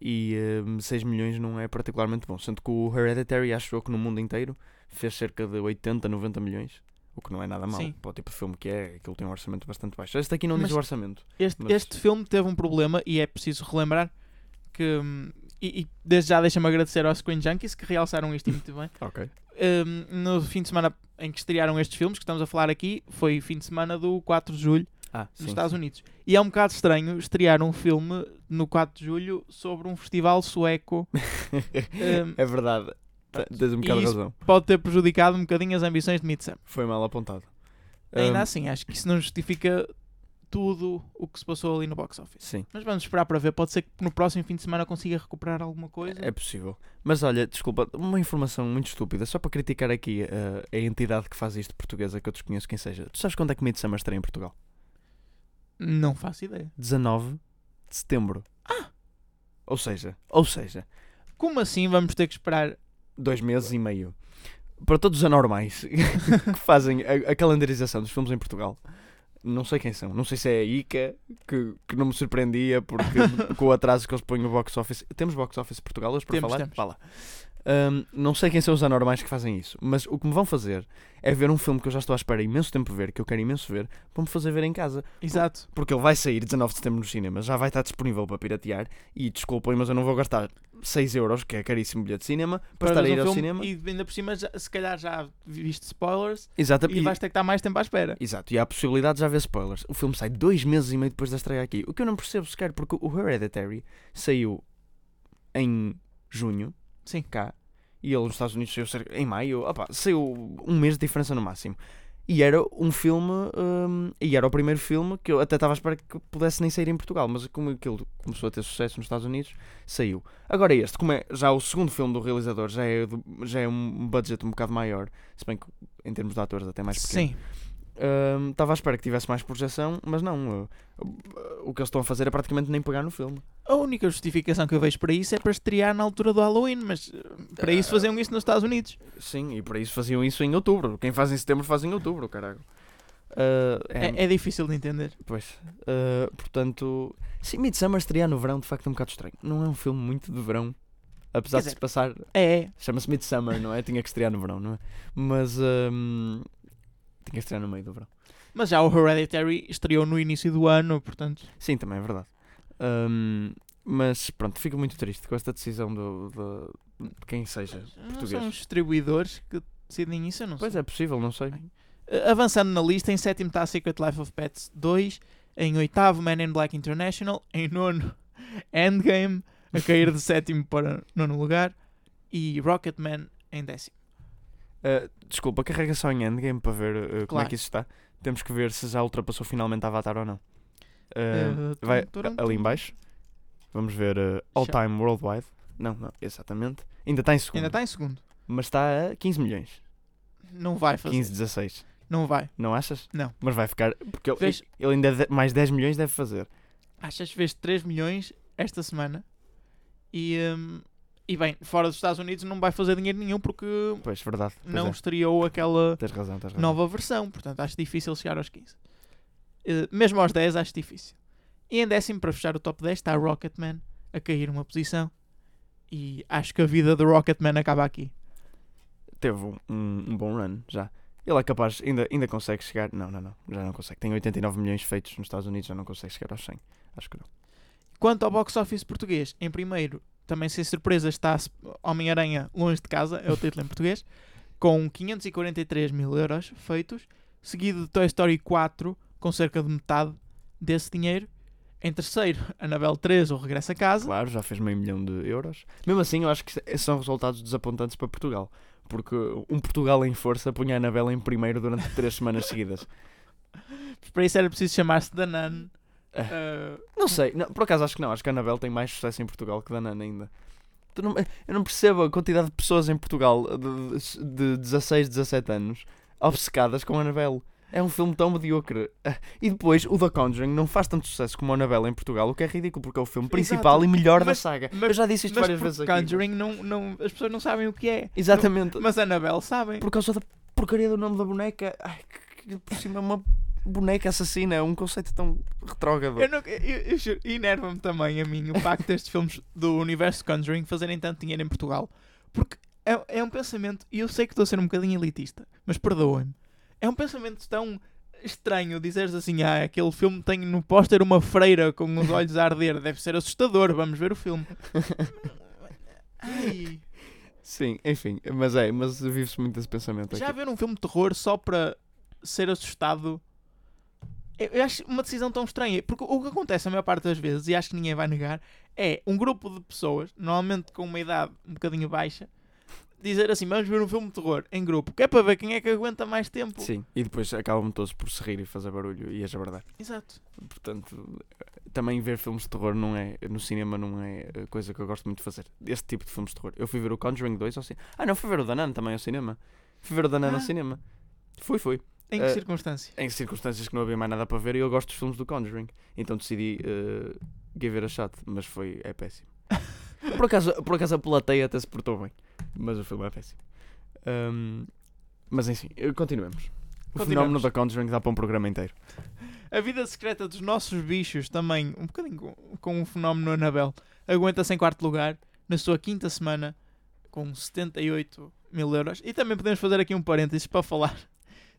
S3: E hum, 6 milhões não é particularmente bom. Sendo que o Hereditary, acho eu que no mundo inteiro, fez cerca de 80, 90 milhões. O que não é nada mal
S2: Sim.
S3: para o tipo de filme que é. Aquilo tem um orçamento bastante baixo. Este aqui não
S2: Mas-
S3: diz o orçamento.
S2: Este,
S3: Mas-
S2: este filme teve um problema e é preciso relembrar que. hum, E, e desde já deixa-me agradecer aos Screen Junkies que realçaram isto muito bem. [laughs]
S3: Ok.
S2: Hum, no fim de semana em que estrearam estes filmes que estamos a falar aqui, foi fim de semana do 4 de julho
S3: Ah,
S2: nos
S3: sim.
S2: Estados Unidos. E é um bocado estranho estrear um filme no 4 de julho sobre um festival sueco. [laughs] Hum,
S3: é verdade. Tens um bocado de razão.
S2: Pode ter prejudicado um bocadinho as ambições de Midsummer.
S3: Foi mal apontado.
S2: Ainda
S3: Hum,
S2: assim, acho que isso não justifica tudo o que se passou ali no box office.
S3: Sim.
S2: Mas vamos esperar para ver. Pode ser que no próximo fim de semana consiga recuperar alguma coisa.
S3: É possível. Mas olha, desculpa, uma informação muito estúpida, só para criticar aqui uh, a entidade que faz isto portuguesa, que eu desconheço quem seja. Tu sabes quando é que Midsummer estreia em Portugal?
S2: Não faço ideia.
S3: 19 de setembro. Ah! Ou seja, ou seja,
S2: Como assim vamos ter que esperar?
S3: dois meses e meio. Para todos os anormais [laughs] que fazem a, a calendarização dos filmes em Portugal, não sei quem são. Não sei se é a ICA, que, que não me surpreendia porque [laughs] com o atraso que eles põem no box office. Temos box office em Portugal hoje para
S2: Temos,
S3: falar?
S2: temos.
S3: Vá Hum, não sei quem são os anormais que fazem isso, mas o que me vão fazer é ver um filme que eu já estou à espera imenso tempo ver, que eu quero imenso ver, vão-me fazer ver em casa.
S2: Exato.
S3: Porque ele vai sair 19 de setembro nos cinemas, já vai estar disponível para piratear. E desculpem, mas eu não vou gastar 6 euros, que é caríssimo bilhete de cinema, para, estar a ir
S2: um
S3: ao cinema.
S2: E ainda por cima, já- se calhar já viste spoilers
S3: Exato,
S2: e vais ter que estar mais tempo à espera.
S3: Exato, e há a possibilidade de já ver spoilers. O filme sai dois meses e meio depois da estreia aqui. O que eu não percebo sequer, porque o Hereditary saiu em junho,
S2: Sim.
S3: cá, e ele nos Estados Unidos saiu cerca- em maio, opa, saiu um mês de diferença no máximo. E era um filme, hum, e era o primeiro filme que eu até estava à espera que pudesse nem sair em Portugal, mas como aquilo começou a ter sucesso nos Estados Unidos, saiu. Agora este, como é já o segundo filme do realizador, já é, já é um budget um bocado maior, se bem que em termos de atores até mais pequeno.
S2: Sim.
S3: Hum, Estava à espera que tivesse mais projeção, mas não. uh, uh, o que eles estão a fazer é praticamente nem pegar no filme.
S2: A única justificação que eu vejo para isso é para estrear na altura do Halloween, mas uh, para isso faziam isso nos Estados Unidos.
S3: Sim, e para isso faziam isso em outubro. Quem faz em setembro faz em outubro, caralho. Uh, é,
S2: É, é difícil de entender.
S3: Pois. Uh, portanto, sim, Midsummer estrear no verão de facto é um bocado estranho. Não é um filme muito de verão. Apesar
S2: Quer
S3: de se
S2: dizer-
S3: passar.
S2: É, é.
S3: Chama-se Midsummer, não é? Tinha que estrear no verão, não é? Mas. hum, tinha que estrear no meio do verão.
S2: Mas já o Hereditary estreou no início do ano, portanto.
S3: Sim, também é verdade. Hum, mas pronto, fico muito triste com esta decisão do, do- de quem seja
S2: Não
S3: português.
S2: são os distribuidores que decidem isso, eu não
S3: Pois
S2: sei.
S3: é possível, não sei.
S2: Avançando na lista, em sétimo está Secret Life of Pets 2, em oitavo Man in Black International, em nono [laughs] Endgame, a cair de [laughs] sétimo para nono lugar, e Rocketman em décimo.
S3: Uh, desculpa, carrega só em Endgame para ver uh, como é que isso está. Temos que ver se já ultrapassou finalmente Avatar ou não. Uh,
S2: Uh,
S3: vai ali
S2: tum.
S3: em baixo. Vamos ver uh, All
S2: Já.
S3: Time Worldwide. Não, não, exatamente. Ainda está em segundo.
S2: Ainda está em segundo.
S3: Mas está a 15 milhões.
S2: Não vai fazer.
S3: 15, 16.
S2: Não vai.
S3: Não achas?
S2: Não.
S3: Mas vai ficar. Porque ele,
S2: Vês-
S3: ele ainda de- mais 10 milhões deve fazer.
S2: Achas que fez 3 milhões esta semana? E, hum, e bem, fora dos Estados Unidos não vai fazer dinheiro nenhum porque
S3: Pois, verdade. Pois
S2: não
S3: é.
S2: estreou aquela
S3: Tens razão, tens razão.
S2: nova versão. Portanto, acho difícil chegar aos 15. Eh, mesmo aos 10, acho difícil. E em décimo, para fechar o top 10, está Rocketman a cair uma posição. E acho que a vida do Rocketman acaba aqui.
S3: Teve um, um- um bom run já. Ele é capaz, ainda, ainda consegue chegar. Não, não, não. Já não consegue. Tem 89 milhões feitos nos Estados Unidos, já não consegue chegar aos 100. Acho que não.
S2: Quanto ao box office português, em primeiro, também sem surpresa, está Homem-Aranha Longe de Casa, é o título em português, com 543 mil euros feitos, seguido de Toy Story 4, com cerca de metade desse dinheiro. Em terceiro, Annabelle 3, o Regresso a Casa.
S3: Claro, já fez meio milhão de euros. Mesmo assim, eu acho que esses são resultados desapontantes para Portugal. Porque um Portugal em força punha a Anabela em primeiro durante [laughs] três semanas seguidas.
S2: para isso era preciso chamar-se Nun.
S3: É.
S2: Uh,
S3: Não sei, não, por acaso acho que não. Acho que a Annabelle tem mais sucesso em Portugal que Danana ainda. Não- eu não percebo a quantidade de pessoas em Portugal de, de 16, 17 anos obcecadas com a Annabelle. É um filme tão mediocre. Ah, E depois, o The Conjuring não faz tanto sucesso como a Annabelle em Portugal, o que é ridículo, porque é o filme principal
S2: Exato.
S3: e melhor da
S2: Mas-
S3: saga.
S2: mas-
S3: eu já disse isto
S2: mas
S3: várias vezes aqui.
S2: Conjuring não, não, as pessoas não sabem o que é.
S3: Exatamente.
S2: Não- mas a Annabelle sabem.
S3: Por causa da porcaria do nome da boneca. Ai, que, por cima é uma boneca assassina. É um conceito tão retrógrado.
S2: Eu eu, eu enerva-me também a mim o facto destes [laughs] filmes do universo Conjuring fazerem tanto dinheiro em Portugal. Porque é, é um pensamento, e eu sei que estou a ser um bocadinho elitista, mas perdoem-me. É um pensamento tão estranho dizeres assim: ah, aquele filme tem no póster uma freira com os olhos a arder, deve ser assustador, vamos ver o filme. [laughs] Ai,
S3: Sim, enfim. Mas é, mas vive-se muito esse pensamento
S2: já
S3: aqui.
S2: ver um filme de terror só para ser assustado. Eu eu acho uma decisão tão estranha. Porque o que acontece a maior parte das vezes, e acho que ninguém vai negar, é um grupo de pessoas, normalmente com uma idade um bocadinho baixa, dizer assim: vamos ver um filme de terror em grupo, que é para ver quem é que aguenta mais tempo.
S3: Sim, e depois acabam todos por se rir e fazer barulho e é verdade.
S2: Exato.
S3: Portanto, também ver filmes de terror não é, no cinema não é a coisa que eu gosto muito de fazer. Este tipo de filmes de terror. Eu fui ver o Conjuring 2 ao cinema. Ah, não, fui ver o Danan também ao cinema. Fui ver o Danan
S2: Ah.
S3: ao cinema. Fui, fui.
S2: Em que
S3: Eh,
S2: circunstância?
S3: Em circunstâncias que não havia mais nada para ver e eu gosto dos filmes do Conjuring. Então decidi uh, give it a shot, mas foi, é péssimo. [laughs] por, acaso, por acaso a plateia até se portou bem, mas o filme é péssimo. Ahm, mas enfim, eh, continuemos. O fenómeno da Conjuring dá para um programa inteiro.
S2: A vida secreta dos nossos bichos também, um bocadinho com, com o fenómeno Anabel, aguenta-se em quarto lugar na sua quinta semana com 78 mil euros. E também podemos fazer aqui um parênteses para falar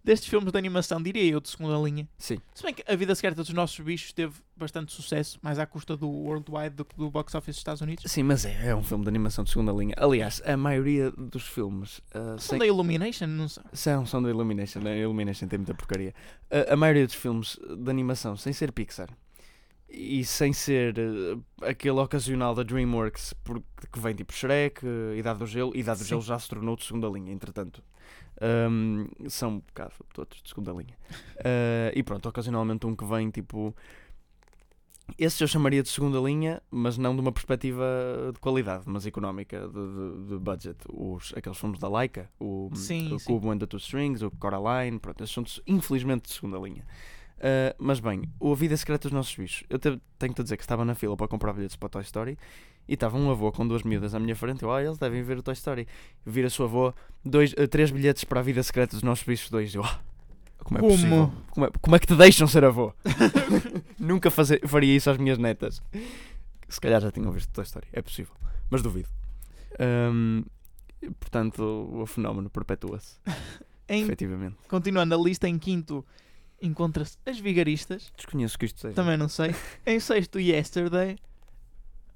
S2: destes filmes de animação, diria eu, de segunda linha.
S3: Sim.
S2: Se bem que a vida secreta dos nossos bichos teve bastante sucesso, mais à custa do worldwide do que do box office dos Estados Unidos.
S3: Sim, mas é, é um filme de animação de segunda linha. Aliás, a maioria dos filmes ah,
S2: São
S3: sem-
S2: da Illumination, não sei.
S3: são, são da Illumination. A Illumination tem muita porcaria. A, a maioria dos filmes de animação, sem ser Pixar e sem ser eh, aquele ocasional da DreamWorks, porque que vem tipo Shrek, eh, Idade do Gelo, Idade do
S2: Sim.
S3: Gelo já se tornou de segunda linha, entretanto. Ahm, são um bocado todos de segunda linha. Ah, e pronto, ocasionalmente um que vem tipo. Esse eu chamaria de segunda linha, mas não de uma perspectiva de qualidade, mas económica, de, de- de budget. Os, aqueles filmes da Laika, o,
S2: Sim,
S3: o
S2: sim.
S3: Cubo and the Two Strings, o Coraline, pronto, esses são infelizmente de segunda linha. Ah, mas bem, o A Vida Secreta dos Nossos Bichos. Eu te- tenho-te a dizer que estava na fila para comprar bilhetes para Toy Story e estava um avô com duas miúdas à minha frente. Eu, ah, eles devem ver o Toy Story. Vira a sua avó, dois, ah, três bilhetes para A Vida Secreta dos Nossos Bichos, dois. Eu, ah, como é
S2: Como?
S3: possível? Como é, como é que te deixam ser avô? [laughs] Nunca fazer, faria isso às minhas netas. Se calhar já tinham visto Toy Story, é possível, mas duvido. Ahm, portanto, o, o fenómeno perpetua-se, efetivamente.
S2: continuando a lista, em quinto encontra-se As Vigaristas,
S3: Desconheço que isto seja.
S2: também não sei. [laughs] Em sexto, Yesterday.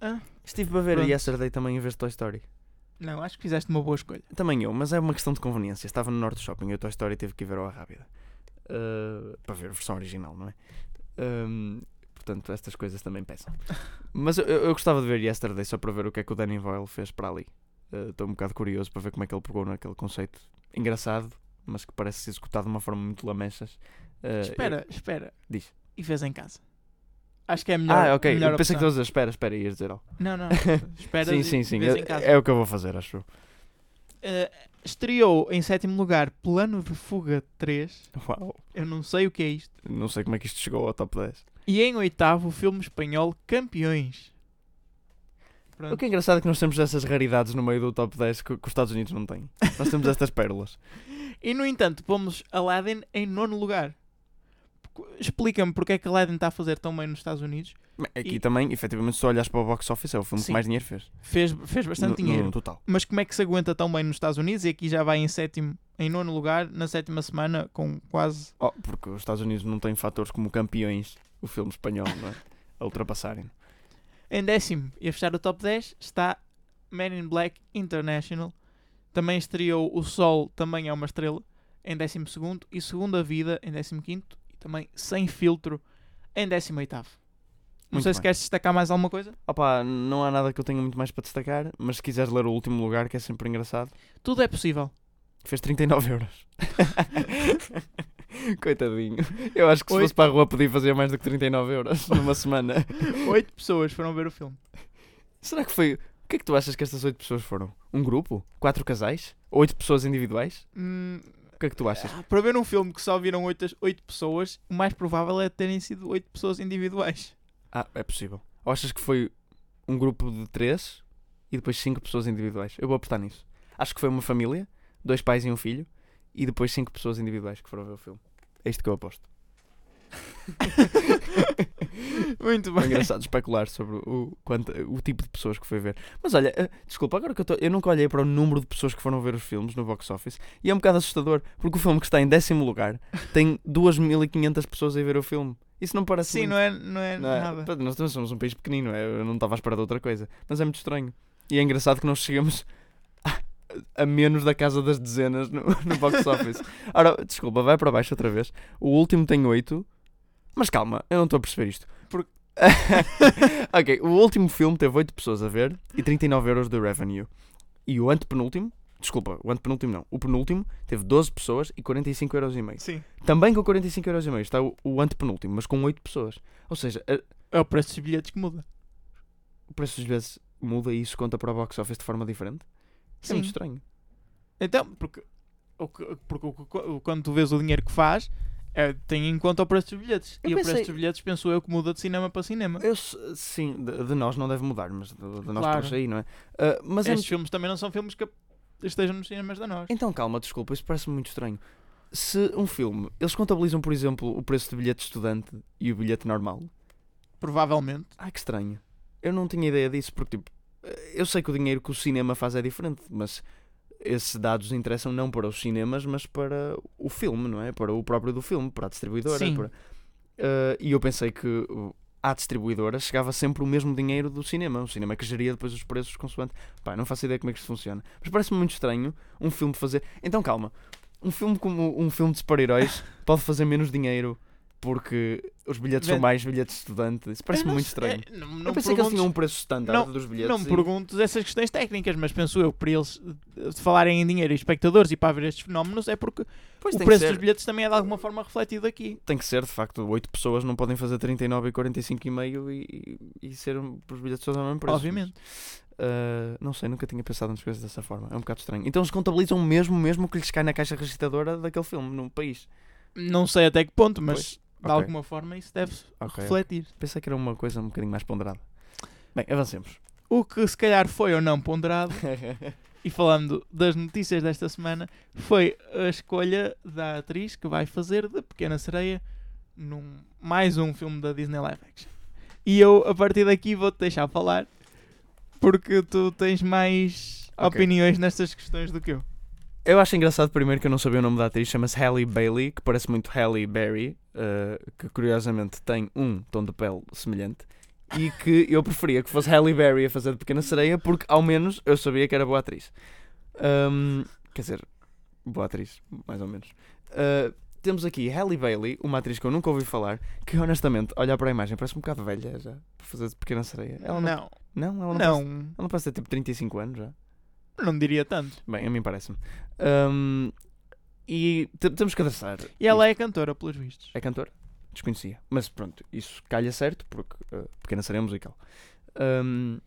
S2: Ah,
S3: Estive para ver
S2: Pronto.
S3: Yesterday também em vez de Toy Story.
S2: não, acho que fizeste uma boa escolha.
S3: Também eu, mas é uma questão de conveniência. Estava no Norte Shopping e o Toy Story teve que ir ver ao Rápida. Uh, para ver a versão original, não é? Um, portanto, estas coisas também pesam. [laughs] Mas eu, eu gostava de ver Yesterday só para ver o que é que o Danny Boyle fez para ali. Uh, Estou um bocado curioso para ver como é que ele pegou naquele conceito engraçado, mas que parece ser executado de uma forma muito lamechas. Uh,
S2: espera, espera.
S3: Diz.
S2: E fez em casa. Acho que é a
S3: eu-
S2: melhor.
S3: ah, ok.
S2: melhor
S3: Eu pensei que
S2: opção.
S3: tu ias dizer, espera, espera, ias dizer algo.
S2: Não, não. [laughs] Espera
S3: sim, sim, sim. É, é o que eu vou fazer, acho. eu.
S2: Eh, estreou em sétimo lugar Plano de Fuga 3.
S3: Uau.
S2: Eu não sei o que é isto.
S3: Não sei como é que isto chegou ao top 10.
S2: E em oitavo, o filme espanhol Campeões. Pronto.
S3: O que é engraçado é que nós temos essas raridades no meio do top 10 que, que os Estados Unidos não têm. Nós temos estas pérolas. [laughs]
S2: E no entanto, pomos Aladdin em nono lugar. Explica-me porque é que Aladdin está a fazer tão bem nos Estados Unidos.
S3: Aqui
S2: E-
S3: também, efetivamente, se olhas para o box office, é o filme
S2: Sim.
S3: que mais dinheiro fez.
S2: Fez, fez bastante
S3: No-
S2: dinheiro.
S3: No total.
S2: Mas como é que se aguenta tão bem nos Estados Unidos? E aqui já vai em sétimo, em nono lugar, na sétima semana, com quase.
S3: Oh, porque os Estados Unidos não têm fatores como campeões, o filme espanhol, não é? A ultrapassarem.
S2: Em décimo, e a fechar o top 10, está Man in Black International. Também estreou O Sol, também é uma estrela, em décimo segundo. E Segunda Vida, em décimo quinto. Também Sem Filtro, em décimo oitavo. Não
S3: Muito
S2: sei se
S3: bem.
S2: queres destacar mais alguma coisa.
S3: Opa, não há nada que eu tenha muito mais para destacar, mas se quiseres ler o último lugar, que é sempre engraçado,
S2: Tudo é possível.
S3: fez 39 euros. [laughs] Coitadinho. Eu acho que se
S2: Oi.
S3: fosse para a rua podia fazer mais do que 39 euros [laughs] numa semana.
S2: Oito pessoas foram ver o filme.
S3: Será que foi. O que é que tu achas que estas 8 pessoas foram? Um grupo? Quatro casais? Oito pessoas individuais?
S2: Hum,
S3: O que é que tu achas?
S2: para ver um filme que só viram oito, oito pessoas, o mais provável é terem sido oito pessoas individuais.
S3: Ah, é possível. Ou achas que foi um grupo de três e depois cinco pessoas individuais? Eu vou apostar nisso. Acho que foi uma família, dois pais e um filho, e depois cinco pessoas individuais que foram ver o filme. É isto que eu aposto. [laughs]
S2: Muito
S3: É
S2: bem.
S3: engraçado especular sobre o, quanto, o tipo de pessoas que foi ver. Mas olha, eh, desculpa, agora que eu, tô, eu nunca olhei para o número de pessoas que foram ver os filmes no box office e é um bocado assustador, porque o filme que está em décimo lugar tem [laughs] 2.500 pessoas a ver o filme. Isso não parece
S2: Sim,
S3: muito.
S2: não é, não é,
S3: Não é?
S2: nada.
S3: Nós somos um país pequenino, é? eu não estava à espera de outra coisa. Mas é muito estranho. E é engraçado que nós chegamos [laughs] a, menos da casa das dezenas no, [laughs] no box office. Ora, desculpa, vai para baixo outra vez. O último tem 8. Mas calma, eu não estou a perceber isto.
S2: Por- [laughs]
S3: ok, o último filme teve 8 pessoas a ver e 39 euros de revenue. E o antepenúltimo, desculpa, o antepenúltimo não, o penúltimo teve 12 pessoas e 45 euros e meio.
S2: Sim.
S3: Também com 45 euros e meio está o, o antepenúltimo, mas com 8 pessoas. Ou seja, a-
S2: É o preço dos bilhetes que muda.
S3: o preço às vezes muda e isso conta para o box office de forma diferente. Isso é muito
S2: Sim.
S3: estranho.
S2: Então, porque, porque o que- o- quando tu vês o dinheiro que faz, é, tem em conta o preço dos bilhetes.
S3: Eu
S2: e o
S3: pensei-
S2: preço dos bilhetes, penso eu, que muda de cinema para cinema.
S3: Eu, sim, de, de nós não deve mudar, mas de, de nós
S2: Claro.
S3: para aí, não é? Ah, mas
S2: Estes filmes também não são filmes que estejam nos cinemas da nós.
S3: Então calma, desculpa, isso parece-me muito estranho. Se um filme, eles contabilizam, por exemplo, o preço de bilhete estudante e o bilhete normal.
S2: Provavelmente.
S3: Ah, que estranho. Eu não tinha ideia disso, porque tipo, eu sei que o dinheiro que o cinema faz é diferente, mas esses dados interessam não para os cinemas, mas para o filme, não é? Para o próprio do filme, para a distribuidora.
S2: Sim.
S3: para- Ah, e eu pensei que uh, à distribuidora chegava sempre o mesmo dinheiro do cinema. O cinema que geria depois os preços consoante. Pá, não faço ideia como é que isto funciona. Mas parece-me muito estranho um filme fazer. Então calma. Um filme como um filme de super-heróis [laughs] pode fazer menos dinheiro porque os bilhetes são
S2: Ven-
S3: mais bilhetes de estudante. Isso parece-me muito estranho.
S2: é, não, não
S3: eu pensei que eles tinham um preço standard
S2: Não,
S3: dos bilhetes.
S2: Não me
S3: e-
S2: perguntes essas questões técnicas, mas penso eu que para eles eh, falarem em dinheiro e espectadores e para haver estes fenómenos é porque
S3: Pois
S2: o preço dos bilhetes também é de alguma forma refletido aqui.
S3: Tem que ser, de facto, 8 pessoas não podem fazer 39 e 45 e meio e, e ser um- os bilhetes todos ao mesmo preço.
S2: Obviamente.
S3: Uh, não sei, nunca tinha pensado nas coisas dessa forma. É um bocado estranho. Então eles contabilizam mesmo, mesmo que lhes cai na caixa registradora daquele filme, num país.
S2: Não sei até que ponto, mas de
S3: ok.
S2: alguma forma isso deve
S3: Ok,
S2: refletir.
S3: Pensei que era uma coisa um bocadinho mais ponderada. Bem, avancemos.
S2: O que se calhar foi ou não ponderado, [laughs] e falando das notícias desta semana, foi a escolha da atriz que vai fazer de Pequena Sereia num mais um filme da Disney Live Action. E eu, a partir daqui, vou-te deixar falar, porque tu tens mais
S3: Ok.
S2: opiniões nestas questões do que eu.
S3: Eu acho engraçado primeiro que eu não sabia o nome da atriz, chama-se Halle Bailey, que parece muito Halle Berry, uh, que curiosamente tem um tom de pele semelhante, e que eu preferia que fosse Halle Berry a fazer de Pequena Sereia, porque ao menos eu sabia que era boa atriz. Um, quer dizer, boa atriz, mais ou menos. Uh, temos aqui Halle Bailey, uma atriz que eu nunca ouvi falar, que honestamente, olhar para a imagem, parece um bocado velha já, para fazer de Pequena Sereia. Ela não,
S2: não,
S3: não, ela não,
S2: não,
S3: Parece, ela não parece ter tipo 35 anos já.
S2: Não diria tanto.
S3: Bem, a mim parece-me. Um, e te- temos que adressar.
S2: E ela é cantora, pelos vistos.
S3: é cantora? Desconhecia. Mas pronto, isso calha certo, porque uh, pequena sereia musical. Um,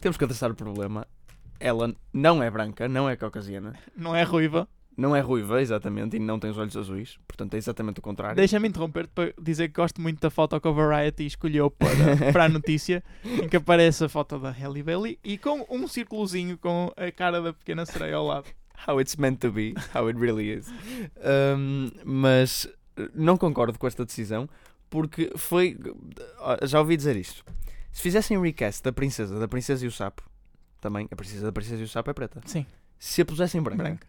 S3: temos que adressar o problema. Ela não é branca, não é caucasiana,
S2: Não é ruiva.
S3: Não é ruiva, exatamente, e não tem os olhos azuis. Portanto, é exatamente o contrário.
S2: Deixa-me interromper-te para dizer que gosto muito da foto que a Variety escolheu para, [laughs] para a notícia, em que aparece a foto da Halle Bailey e com um círculozinho com a cara da pequena sereia ao lado.
S3: How it's meant to be, how it really is. Um, mas uh, não concordo com esta decisão porque foi. uh, Já ouvi dizer isto. Se fizessem um recast da princesa, da princesa e o sapo, também, a princesa da princesa e o sapo é preta.
S2: Sim,
S3: Se a pusessem branca,
S2: branca.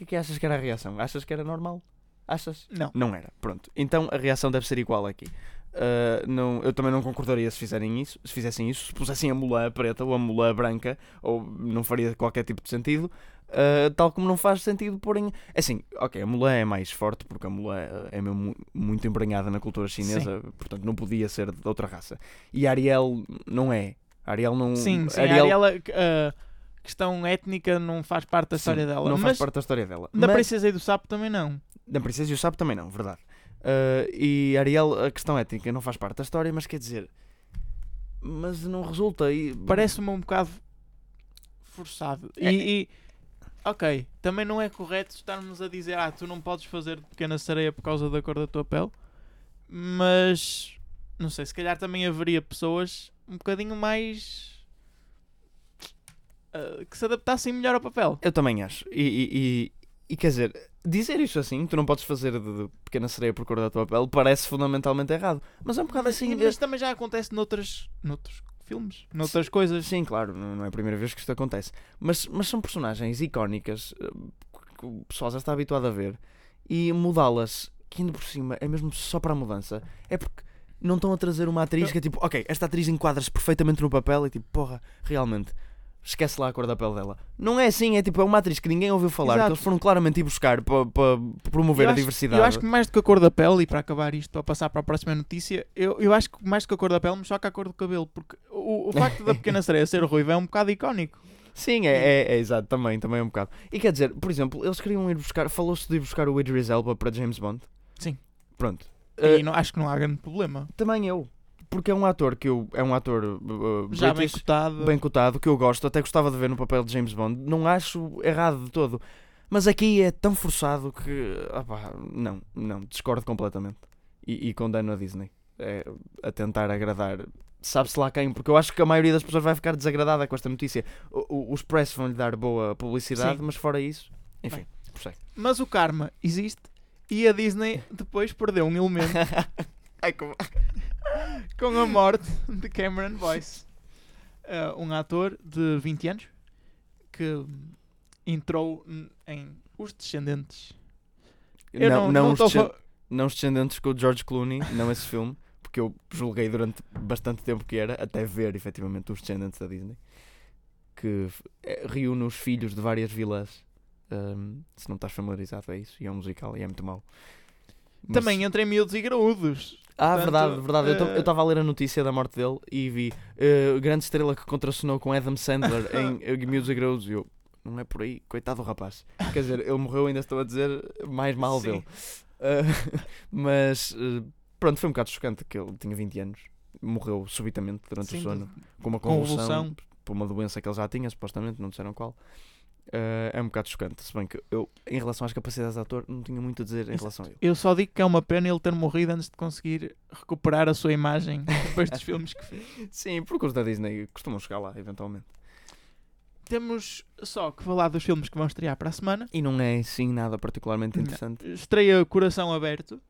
S3: Uh, o que é que achas que era a reação? Achas que era normal? Achas?
S2: Não.
S3: Não era. Pronto. Então a reação deve ser igual aqui. Uh, não, eu também não concordaria se fizerem isso, se fizessem isso, se pusessem a mulã preta ou a mulã branca, ou não faria qualquer tipo de sentido. Uh, tal como não faz sentido porem. Assim, ok, a mulã é mais forte porque a mulã é mesmo mu- muito embranhada na cultura chinesa, portanto não podia ser de outra raça. E a Ariel não é. Ariel não.
S2: Sim, sim,
S3: Ariel,
S2: Ariel, a questão étnica não faz parte da
S3: sim,
S2: história dela.
S3: Não faz parte da história dela.
S2: da
S3: Mas-
S2: Princesa e do Sapo também não.
S3: Da Princesa e o Sapo também não, verdade. Ah, e Ariel, a questão étnica não faz parte da história, mas quer dizer. Mas não resulta. E...
S2: Parece-me um bocado forçado. E,
S3: É-
S2: e- ok, também não é correto estarmos a dizer ah, tu não podes fazer pequena sereia por causa da cor da tua pele, mas não sei, se calhar também haveria pessoas um bocadinho mais ah, que se adaptassem melhor ao papel.
S3: Eu também acho. E, e, e- e quer dizer, dizer isso assim, tu não podes fazer de, pequena sereia por cor da tua pele, parece fundamentalmente errado. Mas é um bocado assim.
S2: Mas também já acontece noutras, noutros filmes, noutras coisas.
S3: Sim, claro, não é a primeira vez que isto acontece. Mas, mas são personagens icónicas eh, que o pessoal já está habituado a ver e mudá-las, que ainda por cima é mesmo só para a mudança, é porque não estão a trazer uma atriz que é tipo, ok, esta atriz enquadra-se perfeitamente no papel e tipo, porra, realmente. Esquece lá a cor da pele dela. Não é assim, é tipo, é uma atriz que ninguém ouviu falar,
S2: Exato.
S3: que eles foram claramente ir buscar para, para promover
S2: Eu
S3: a
S2: acho-
S3: diversidade.
S2: Eu acho que mais do que a cor da pele, e para acabar isto, para passar para a próxima notícia, eu, eu acho que mais do que a cor da pele me choca a cor do cabelo, porque o, o facto da pequena [laughs] sereia ser ruiva é um bocado icónico.
S3: Sim, é, é, é exato, também, também é um bocado. E quer dizer, por exemplo, eles queriam ir buscar, falou-se de ir buscar o Idris Elba para James Bond.
S2: Sim.
S3: Pronto.
S2: E
S3: Eh,
S2: não, acho que não há grande problema.
S3: Também eu. Porque é um ator que eu. É um ator uh,
S2: Já bem cotado.
S3: bem cotado, que eu gosto, até gostava de ver no papel de James Bond. Não acho errado de todo. Mas aqui é tão forçado que. opá, não, não, discordo completamente. E, e condeno a Disney. É, a tentar agradar. Sabe-se lá quem, porque eu acho que a maioria das pessoas vai ficar desagradada com esta notícia. O- o- os press vão lhe dar boa publicidade,
S2: Sim.
S3: mas fora isso. Enfim,
S2: Bem.
S3: prossegue.
S2: Mas o karma existe e a Disney depois perdeu um elemento [laughs]
S3: Ai, como...
S2: com a morte de Cameron Boyce, eh, um ator de 20 anos que entrou em Os Descendentes. Eu
S3: não,
S2: não,
S3: não, os não os descendentes com o George Clooney, não esse filme, porque eu julguei durante bastante tempo que era, até ver efetivamente os descendentes da Disney, que eh, reúne os filhos de várias vilas. Ahm, se não estás familiarizado, é isso. E é um musical e é muito mau. Mas-
S2: Também entre miúdos e graúdos.
S3: Ah,
S2: portanto,
S3: verdade, verdade. Eu
S2: eh,
S3: estava a ler a notícia da morte dele e vi eh, grande estrela que contracenou com Adam Sandler [laughs] em eh, Miúdos e. E eu, não é por aí, coitado do rapaz. Quer dizer, ele morreu, ainda estou a dizer mais mal
S2: Sim.
S3: dele. Uh, [laughs] mas uh, pronto, foi um bocado chocante que ele tinha 20 anos, morreu subitamente durante
S2: Sim,
S3: o sono, com uma convulsão,
S2: convulsão.
S3: por uma doença que ele já tinha, supostamente, não disseram qual. Uh, é um bocado chocante, se bem que eu, em relação às capacidades de ator, não tinha muito a dizer em relação a ele.
S2: Eu só digo que é uma pena ele ter morrido antes de conseguir recuperar a sua imagem [laughs] depois dos filmes que fez.
S3: Sim, porque os da Disney costumam chegar lá, eventualmente.
S2: Temos só que falar dos filmes que vão estrear para a semana.
S3: E não é sim nada particularmente
S2: Não.
S3: interessante.
S2: Estreia Coração Aberto.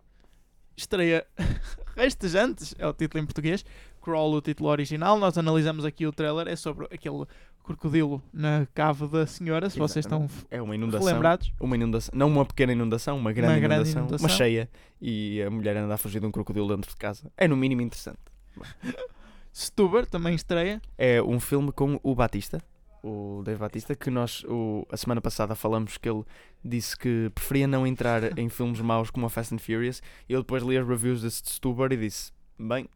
S2: Estreia [laughs] Rastejantes, é o título em português. Crawl, o título original. Nós analisamos aqui o trailer. É sobre aquele crocodilo na cave da senhora, se vocês estão
S3: Exatamente. É uma inundação.
S2: lembrados.
S3: Uma inundação, não uma pequena inundação, uma grande,
S2: Uma grande
S3: inundação,
S2: inundação.
S3: uma cheia. E a mulher anda a fugir de um crocodilo dentro de casa. É no mínimo interessante. [laughs]
S2: Stuber também estreia.
S3: É um filme com o Batista, o Dave Batista, que nós o- a semana passada falamos que ele disse que preferia não entrar [laughs] em filmes maus como a Fast and Furious. E eu depois li as reviews desse de Stuber e disse: Bem,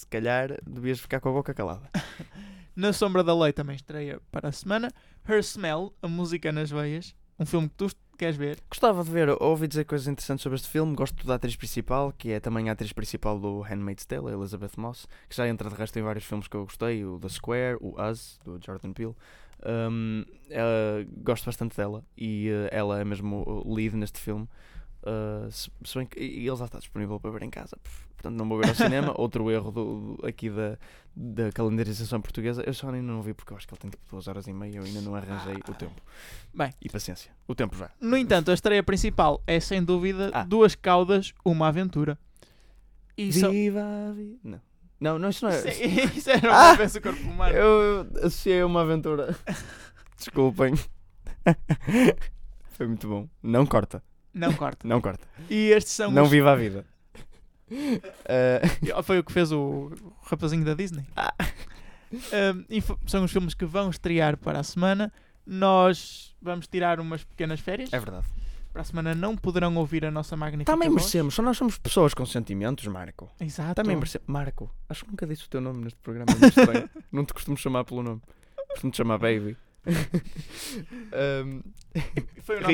S3: se calhar devias ficar com a boca calada. [laughs]
S2: Na Sombra da Lei também estreia para a semana. Her Smell, a música nas veias. Um filme que tu queres ver.
S3: Gostava de ver, ouvi dizer coisas interessantes sobre este filme. Gosto da atriz principal, que é também a atriz principal do Handmaid's Tale, a Elizabeth Moss, que já entra de resto em vários filmes que eu gostei: o The Square, o Us, do Jordan Peele. Um, gosto bastante dela e eh, ela é mesmo o lead neste filme. Uh, se, se bem que e ele já está disponível para ver em casa, portanto não vou ver ao cinema. [laughs] Outro erro do, do- aqui da, da calendarização portuguesa, eu só ainda não vi porque eu acho que ele tem tipo duas horas e meia. Eu ainda não arranjei o tempo
S2: Bem,
S3: e paciência. O tempo já.
S2: no entanto, a estreia principal é sem dúvida
S3: Ah.
S2: Duas Caudas, Uma Aventura. E
S3: Viva a vida. Não. não, não, isso não é. [laughs]
S2: Isso, é- [laughs] isso era
S3: Ah!
S2: uma peça do corpo humano.
S3: Eu associei a uma aventura. Desculpem. Foi muito bom. Não corta,
S2: Não [laughs] corta.
S3: não corta.
S2: E estes são
S3: Não
S2: os...
S3: viva a vida. [laughs] Eh,
S2: Foi o que fez o rapazinho da Disney.
S3: Ah.
S2: Um, e fo- são os filmes que vão estrear para a semana. Nós vamos tirar umas pequenas férias.
S3: é verdade.
S2: Para a semana não poderão ouvir a nossa magnífica
S3: Também merecemos. Só nós somos pessoas com sentimentos, Marco.
S2: Exato.
S3: Também merecemos. Marco, acho que nunca disse o teu nome neste programa. É. [laughs] Não te costumo chamar pelo nome. Costumo te chamar Baby. um,
S2: Foi o nosso.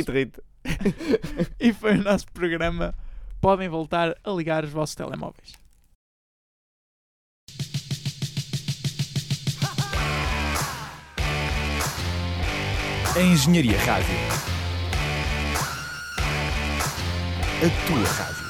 S2: E foi o nosso programa. Podem voltar a ligar os vossos telemóveis.
S3: A Engenharia Rádio. A tua rádio.